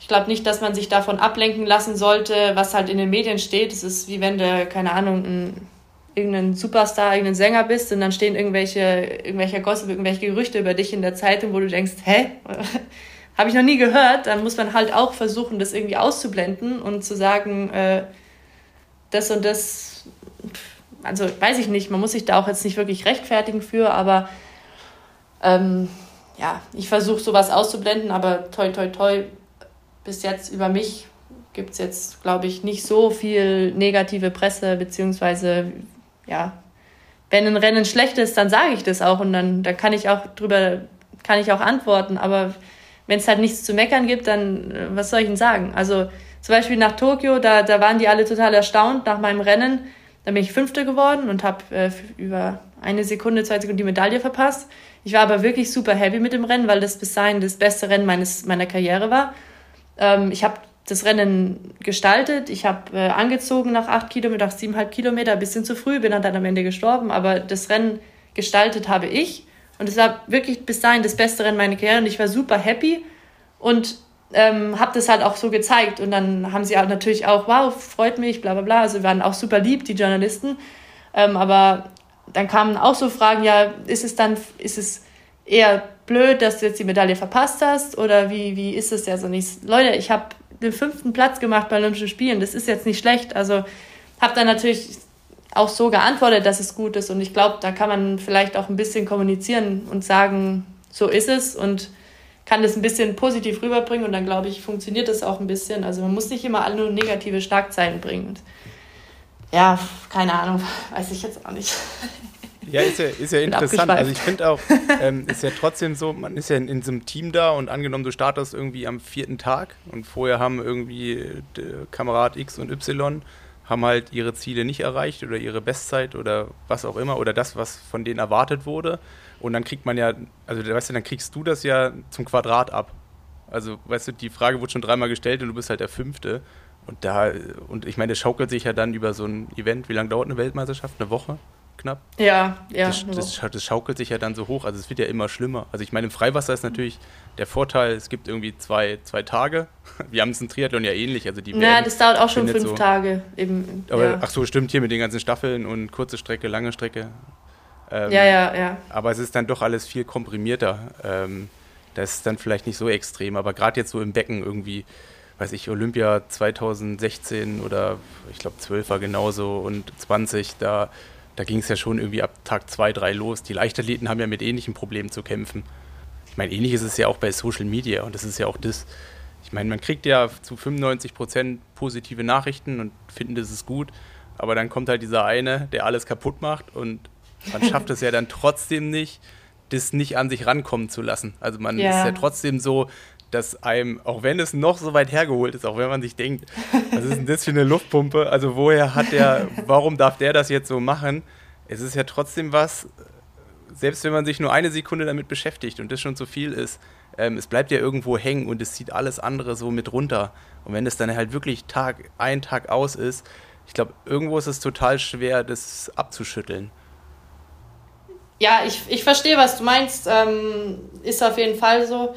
ich glaube nicht, dass man sich davon ablenken lassen sollte, was halt in den Medien steht. Es ist wie wenn du, keine Ahnung, ein, irgendein Superstar, irgendein Sänger bist und dann stehen irgendwelche, irgendwelche Gossip, irgendwelche Gerüchte über dich in der Zeitung, wo du denkst, hä? [laughs] habe ich noch nie gehört. Dann muss man halt auch versuchen, das irgendwie auszublenden und zu sagen, äh, das und das, also weiß ich nicht, man muss sich da auch jetzt nicht wirklich rechtfertigen für, aber ähm, ja, ich versuche sowas auszublenden, aber toi, toi, toi, bis jetzt über mich gibt es jetzt, glaube ich, nicht so viel negative Presse, beziehungsweise, ja, wenn ein Rennen schlecht ist, dann sage ich das auch und dann, dann kann ich auch drüber, kann ich auch antworten, aber wenn es halt nichts zu meckern gibt, dann äh, was soll ich denn sagen? Also zum Beispiel nach Tokio, da, da waren die alle total erstaunt nach meinem Rennen. Da bin ich Fünfte geworden und habe äh, über eine Sekunde, zwei Sekunden die Medaille verpasst. Ich war aber wirklich super happy mit dem Rennen, weil das bis dahin das beste Rennen meines, meiner Karriere war. Ähm, ich habe das Rennen gestaltet. Ich habe äh, angezogen nach acht Kilometer, nach siebeneinhalb Kilometer, ein bisschen zu früh, bin dann, dann am Ende gestorben. Aber das Rennen gestaltet habe ich. Und es war wirklich bis dahin das beste Rennen meiner Karriere. Und ich war super happy und ähm, habe das halt auch so gezeigt. Und dann haben sie halt natürlich auch, wow, freut mich, bla bla bla. Also waren auch super lieb, die Journalisten. Ähm, aber dann kamen auch so Fragen, ja, ist es dann, ist es eher blöd, dass du jetzt die Medaille verpasst hast? Oder wie, wie ist es ja so nicht? Leute, ich habe den fünften Platz gemacht bei Olympischen Spielen. Das ist jetzt nicht schlecht. Also habe dann natürlich auch so geantwortet, dass es gut ist. Und ich glaube, da kann man vielleicht auch ein bisschen kommunizieren und sagen, so ist es und kann das ein bisschen positiv rüberbringen. Und dann glaube ich, funktioniert das auch ein bisschen. Also man muss nicht immer alle nur negative Schlagzeilen bringen. Und ja, keine Ahnung, [laughs] weiß ich jetzt auch nicht. Ja, ist ja, ist ja interessant. Also ich finde auch, [laughs] ähm, ist ja trotzdem so, man ist ja in, in, so einem Team da und angenommen, du startest irgendwie am vierten Tag und vorher haben irgendwie Kamerad X und Y haben halt ihre Ziele nicht erreicht oder ihre Bestzeit oder was auch immer oder das, was von denen erwartet wurde. Und dann kriegt man ja, also weißt du, dann kriegst du das ja zum Quadrat ab. Also, weißt du, die Frage wurde schon dreimal gestellt und du bist halt der Fünfte. Und da, und ich meine, das schaukelt sich ja dann über so ein Event. Wie lange dauert eine Weltmeisterschaft? Eine Woche? Knapp? Ja, ja. Das, das, das, schaukelt sich ja dann so hoch. Also es wird ja immer schlimmer. Also ich meine, im Freiwasser ist natürlich der Vorteil, es gibt irgendwie zwei, zwei Tage. [laughs] Wir haben es im Triathlon ja ähnlich. Also die ja, das dauert auch schon fünf so, Tage. Eben, aber, ja. Ach so, stimmt hier mit den ganzen Staffeln und kurze Strecke, lange Strecke. Ähm, ja, ja, ja. Aber es ist dann doch alles viel komprimierter. Ähm, das ist dann vielleicht nicht so extrem. Aber gerade jetzt so im Becken irgendwie weiß ich, Olympia 2016 oder ich glaube 12 war genauso und 20, da, da ging es ja schon irgendwie ab Tag 2, 3 los. Die Leichtathleten haben ja mit ähnlichen Problemen zu kämpfen. Ich meine, ähnlich ist es ja auch bei Social Media und das ist ja auch das. Ich meine, man kriegt ja zu 95 Prozent positive Nachrichten und finden, das ist gut, aber dann kommt halt dieser eine, der alles kaputt macht und man [laughs] schafft es ja dann trotzdem nicht, das nicht an sich rankommen zu lassen. Also man ja. ist ja trotzdem so, dass einem, auch wenn es noch so weit hergeholt ist, auch wenn man sich denkt, was ist das für eine Luftpumpe? Also woher hat der, warum darf der das jetzt so machen? Es ist ja trotzdem was, selbst wenn man sich nur eine Sekunde damit beschäftigt und das schon zu viel ist, ähm, es bleibt ja irgendwo hängen und es zieht alles andere so mit runter. Und wenn es dann halt wirklich Tag ein, Tag aus ist, ich glaube, irgendwo ist es total schwer, das abzuschütteln. Ja, ich, ich verstehe, was du meinst. Ähm, ist auf jeden Fall so.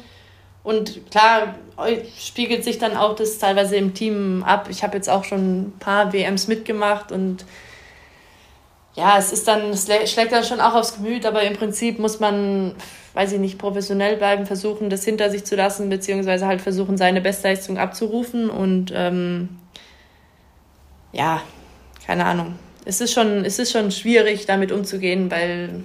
Und klar spiegelt sich dann auch das teilweise im Team ab. Ich habe jetzt auch schon ein paar WMs mitgemacht und ja, es ist dann, es schlägt dann schon auch aufs Gemüt, aber im Prinzip muss man, weiß ich nicht, professionell bleiben, versuchen, das hinter sich zu lassen, beziehungsweise halt versuchen, seine Bestleistung abzurufen und ähm, ja, keine Ahnung. Es ist schon, es ist schon schwierig, damit umzugehen, weil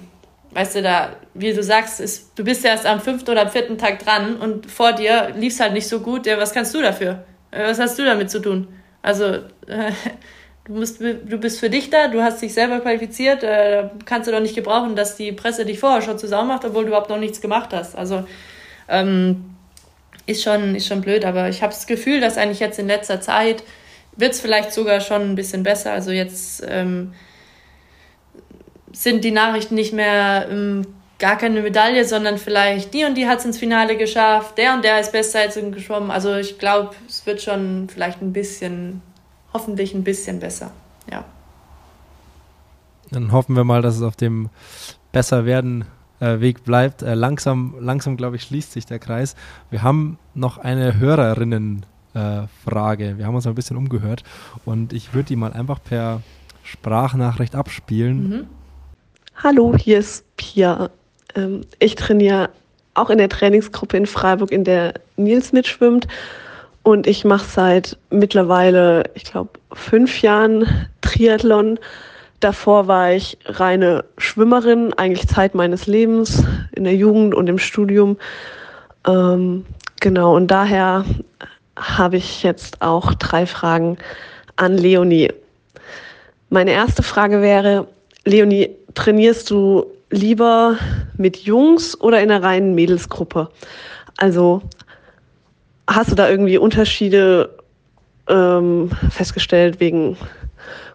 weißt du, da, wie du sagst, ist, du bist erst am fünften oder vierten Tag dran und vor dir lief es halt nicht so gut. Ja, was kannst du dafür? Äh, was hast du damit zu tun? Also, äh, [laughs] du, musst, du bist für dich da, du hast dich selber qualifiziert, äh, kannst du doch nicht gebrauchen, dass die Presse dich vorher schon zusammen macht, obwohl du überhaupt noch nichts gemacht hast. Also, ähm, ist schon, ist schon blöd, aber ich habe das Gefühl, dass eigentlich jetzt in letzter Zeit wird es vielleicht sogar schon ein bisschen besser. Also jetzt ähm, sind die Nachrichten nicht mehr ähm, gar keine Medaille, sondern vielleicht die und die hat es ins Finale geschafft, der und der ist Bestzeit geschwommen. Also ich glaube, es wird schon vielleicht ein bisschen, hoffentlich ein bisschen besser. Ja. Dann hoffen wir mal, dass es auf dem besser werden äh, Weg bleibt. Äh, langsam, langsam glaube ich, schließt sich der Kreis. Wir haben noch eine Hörerinnenfrage. Äh, wir haben uns ein bisschen umgehört und ich würde die mal einfach per Sprachnachricht abspielen. Mhm. Hallo, hier ist Pia. Ähm, ich trainiere auch in der Trainingsgruppe in Freiburg, in der Nils mitschwimmt. Und ich mache seit mittlerweile, ich glaube, fünf Jahren Triathlon. Davor war ich reine Schwimmerin, eigentlich Zeit meines Lebens in der Jugend und im Studium. Ähm, genau, und daher habe ich jetzt auch drei Fragen an Leonie. Meine erste Frage wäre, Leonie, trainierst du lieber mit Jungs oder in einer reinen Mädelsgruppe? Also hast du da irgendwie Unterschiede ähm, festgestellt wegen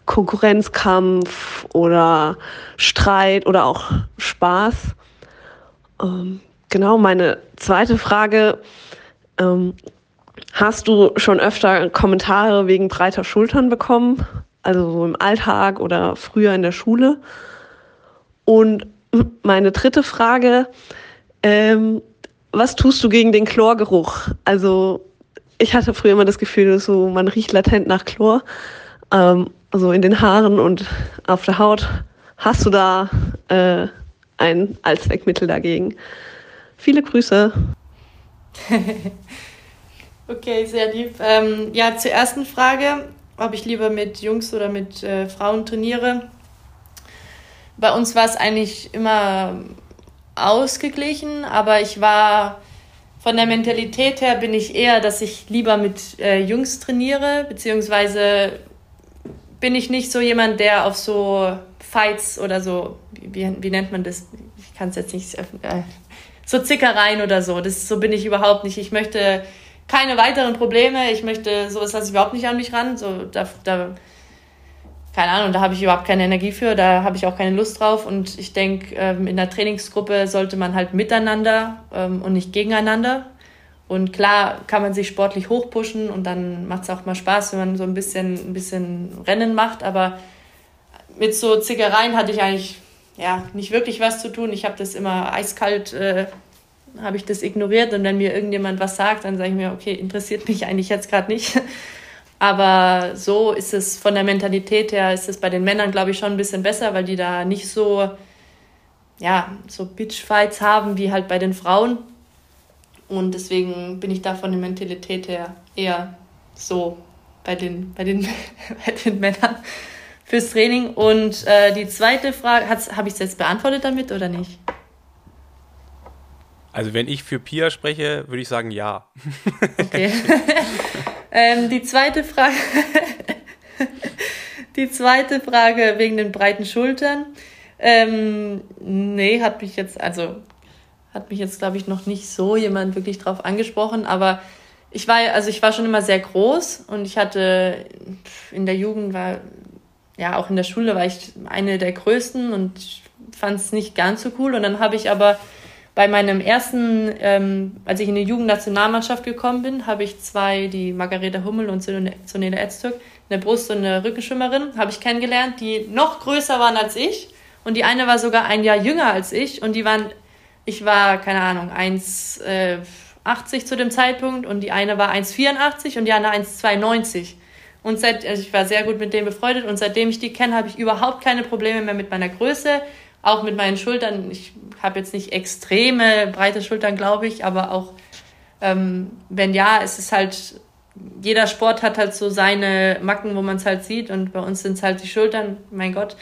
Konkurrenzkampf oder Streit oder auch Spaß? Ähm, genau, meine zweite Frage. Ähm, hast du schon öfter Kommentare wegen breiter Schultern bekommen? Also so im Alltag oder früher in der Schule? Und meine dritte Frage, ähm, was tust du gegen den Chlorgeruch? Also ich hatte früher immer das Gefühl, so man riecht latent nach Chlor, ähm, also in den Haaren und auf der Haut. Hast du da äh, ein Allzweckmittel dagegen? Viele Grüße. [laughs] okay, sehr lieb. Ähm, ja, zur ersten Frage, ob ich lieber mit Jungs oder mit äh, Frauen trainiere bei uns war es eigentlich immer ausgeglichen, aber ich war von der Mentalität her bin ich eher, dass ich lieber mit äh, Jungs trainiere, beziehungsweise bin ich nicht so jemand, der auf so Fights oder so, wie, wie nennt man das? Ich kann es jetzt nicht, äh, so Zickereien oder so. Das, so bin ich überhaupt nicht. Ich möchte keine weiteren Probleme. Ich möchte, sowas lasse ich überhaupt nicht an mich ran. So, da, da keine Ahnung, da habe ich überhaupt keine Energie für, da habe ich auch keine Lust drauf. Und ich denke, ähm, in der Trainingsgruppe sollte man halt miteinander ähm, und nicht gegeneinander. Und klar kann man sich sportlich hochpushen und dann macht es auch mal Spaß, wenn man so ein bisschen, ein bisschen Rennen macht. Aber mit so Zickereien hatte ich eigentlich ja, nicht wirklich was zu tun. Ich habe das immer eiskalt, äh, habe ich das ignoriert. Und wenn mir irgendjemand was sagt, dann sage ich mir, okay, interessiert mich eigentlich jetzt gerade nicht. [laughs] Aber so ist es von der Mentalität her, ist es bei den Männern, glaube ich, schon ein bisschen besser, weil die da nicht so, ja, so Bitchfights haben wie halt bei den Frauen. Und deswegen bin ich da von der Mentalität her eher so bei den, bei den, [laughs] bei den Männern fürs Training. Und äh, die zweite Frage, habe ich es jetzt beantwortet damit oder nicht? Also wenn ich für Pia spreche, würde ich sagen ja. Okay. [laughs] [laughs] ähm, die zweite Frage. [laughs] die zweite Frage wegen den breiten Schultern. Ähm, nee, hat mich jetzt, also hat mich jetzt, glaube ich, noch nicht so jemand wirklich drauf angesprochen, aber ich war, also ich war schon immer sehr groß und ich hatte in der Jugend war, ja, auch in der Schule war ich eine der größten und fand es nicht ganz so cool. Und dann habe ich aber bei meinem ersten, ähm, als ich in die Jugendnationalmannschaft gekommen bin, habe ich zwei, die Margareta Hummel und Sonela Etztürk, eine Brust- und eine Rückenschwimmerin, habe ich kennengelernt, die noch größer waren als ich. Und die eine war sogar ein Jahr jünger als ich. Und die waren, ich war, keine Ahnung, 1,80 äh, zu dem Zeitpunkt. Und die eine war 1,84 und die andere 1,92. Und seit, also ich war sehr gut mit denen befreundet. Und seitdem ich die kenne, habe ich überhaupt keine Probleme mehr mit meiner Größe auch mit meinen Schultern. Ich habe jetzt nicht extreme breite Schultern, glaube ich, aber auch ähm, wenn ja, ist es halt, jeder Sport hat halt so seine Macken, wo man es halt sieht und bei uns sind es halt die Schultern, mein Gott.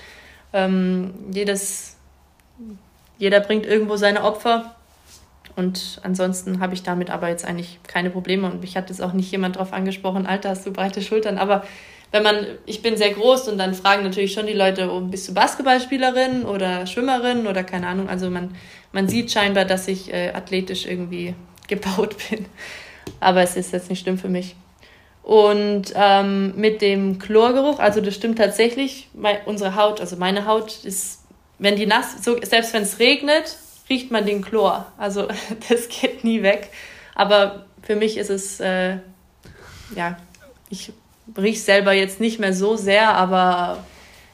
Ähm, jedes, jeder bringt irgendwo seine Opfer und ansonsten habe ich damit aber jetzt eigentlich keine Probleme und mich hat jetzt auch nicht jemand drauf angesprochen, Alter, hast du breite Schultern, aber wenn man, ich bin sehr groß und dann fragen natürlich schon die Leute, oh, bist du Basketballspielerin oder Schwimmerin oder keine Ahnung. Also man, man sieht scheinbar, dass ich äh, athletisch irgendwie [laughs] gebaut bin. Aber es ist jetzt nicht schlimm für mich. Und ähm, mit dem Chlorgeruch, also das stimmt tatsächlich, mein, unsere Haut, also meine Haut ist, wenn die nass, so, selbst wenn es regnet, riecht man den Chlor. Also [laughs] das geht nie weg. Aber für mich ist es, äh, ja, ich riecht selber jetzt nicht mehr so sehr, aber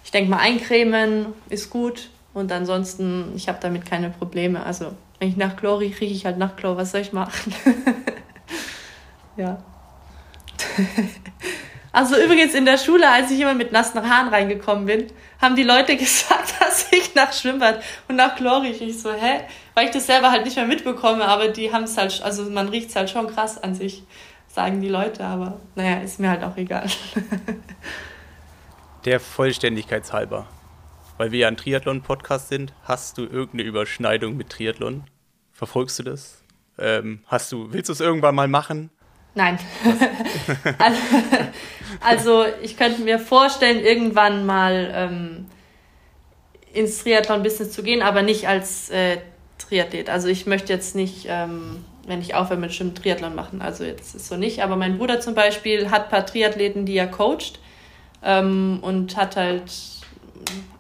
ich denke mal, eincremen ist gut und ansonsten, ich habe damit keine Probleme. Also, wenn ich nach Chlor rieche, rieche ich halt nach Chlor. Was soll ich machen? [laughs] ja. [laughs] also übrigens in der Schule, als ich immer mit nassen Haaren reingekommen bin, haben die Leute [laughs] gesagt, dass ich nach Schwimmbad und nach Chlor rieche. Ich so, hä? weil ich das selber halt nicht mehr mitbekomme, aber die haben es halt, also man riecht es halt schon krass an sich, sagen die Leute, aber naja, ist mir halt auch egal. [laughs] Der Vollständigkeit halber, weil wir ja ein Triathlon-Podcast sind, hast du irgendeine Überschneidung mit Triathlon? Verfolgst du das? Ähm, hast du, willst du es irgendwann mal machen? Nein. [laughs] also, also, ich könnte mir vorstellen, irgendwann mal ähm, ins Triathlon-Business zu gehen, aber nicht als äh, Triathlet. Also ich möchte jetzt nicht, ähm, wenn ich aufhöre mit Schwimmen, Triathlon machen. Also jetzt ist so nicht. Aber mein Bruder zum Beispiel hat ein paar Triathleten, die er coacht ähm, und hat halt,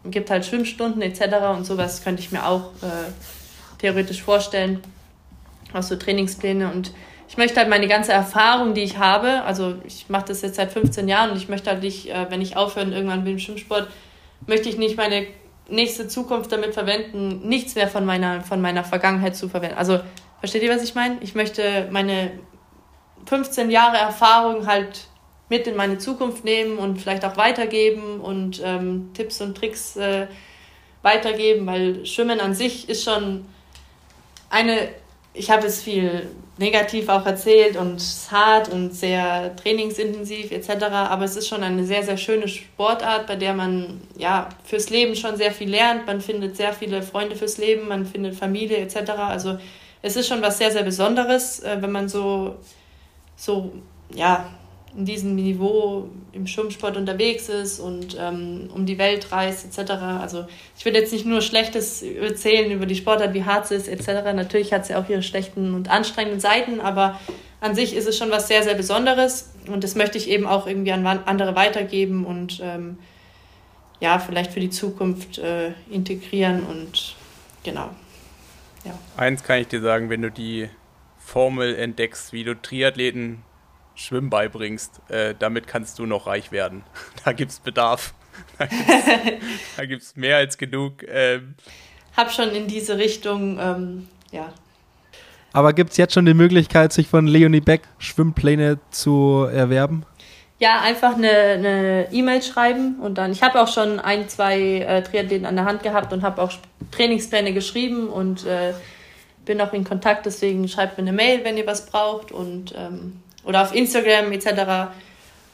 gibt halt Schwimmstunden etc. und sowas könnte ich mir auch äh, theoretisch vorstellen. Auch so Trainingspläne und ich möchte halt meine ganze Erfahrung, die ich habe, also ich mache das jetzt seit 15 Jahren und ich möchte halt nicht, äh, wenn ich aufhöre irgendwann mit dem Schwimmsport, möchte ich nicht meine nächste Zukunft damit verwenden, nichts mehr von meiner, von meiner Vergangenheit zu verwenden. Also, versteht ihr, was ich meine? Ich möchte meine 15 Jahre Erfahrung halt mit in meine Zukunft nehmen und vielleicht auch weitergeben und ähm, Tipps und Tricks äh, weitergeben, weil Schwimmen an sich ist schon eine, ich habe es viel negativ auch erzählt und hart und sehr trainingsintensiv etc. Aber es ist schon eine sehr, sehr schöne Sportart, bei der man ja fürs Leben schon sehr viel lernt. Man findet sehr viele Freunde fürs Leben, man findet Familie etc. Also es ist schon was sehr, sehr Besonderes, äh, wenn man so, so ja, in diesem Niveau im Schwimmsport unterwegs ist und ähm, um die Welt reist etc. Also ich will jetzt nicht nur Schlechtes erzählen über die Sportart, wie hart sie ist etc. Natürlich hat sie auch ihre schlechten und anstrengenden Seiten, aber an sich ist es schon was sehr, sehr Besonderes und das möchte ich eben auch irgendwie an andere weitergeben und ähm, ja, vielleicht für die Zukunft äh, integrieren und genau. Ja. Eins kann ich dir sagen, wenn du die Formel entdeckst, wie du Triathleten Schwimmen beibringst, äh, damit kannst du noch reich werden. [laughs] Da gibt es Bedarf. [laughs] Da gibt es mehr als genug. Ähm. Hab schon in diese Richtung, ähm, ja. Aber gibt es jetzt schon die Möglichkeit, sich von Leonie Beck Schwimmpläne zu erwerben? Ja, einfach eine E-Mail e schreiben und dann. Ich habe auch schon ein, zwei äh, Triathleten an der Hand gehabt und habe auch Trainingspläne geschrieben und äh, bin auch in Kontakt. Deswegen schreibt mir eine Mail, wenn ihr was braucht und ähm, oder auf Instagram etc.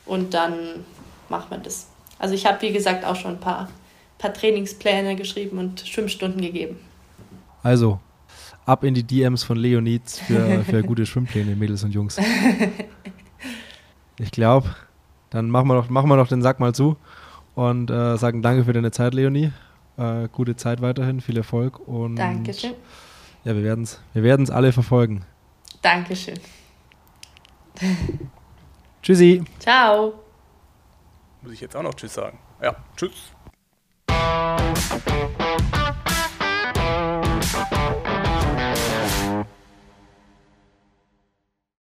Und dann macht man das. Also ich habe, wie gesagt, auch schon ein paar, paar Trainingspläne geschrieben und Schwimmstunden gegeben. Also, ab in die DMs von Leonids für, für [laughs] gute Schwimmpläne, Mädels und Jungs. [laughs] Ich glaube, dann machen wir, doch, machen wir doch den Sack mal zu und äh, sagen danke für deine Zeit, Leonie. Äh, gute Zeit weiterhin, viel Erfolg und Dankeschön. Ja, wir werden es wir werden's alle verfolgen. Dankeschön. Tschüssi. Ciao. Muss ich jetzt auch noch Tschüss sagen? Ja, Tschüss.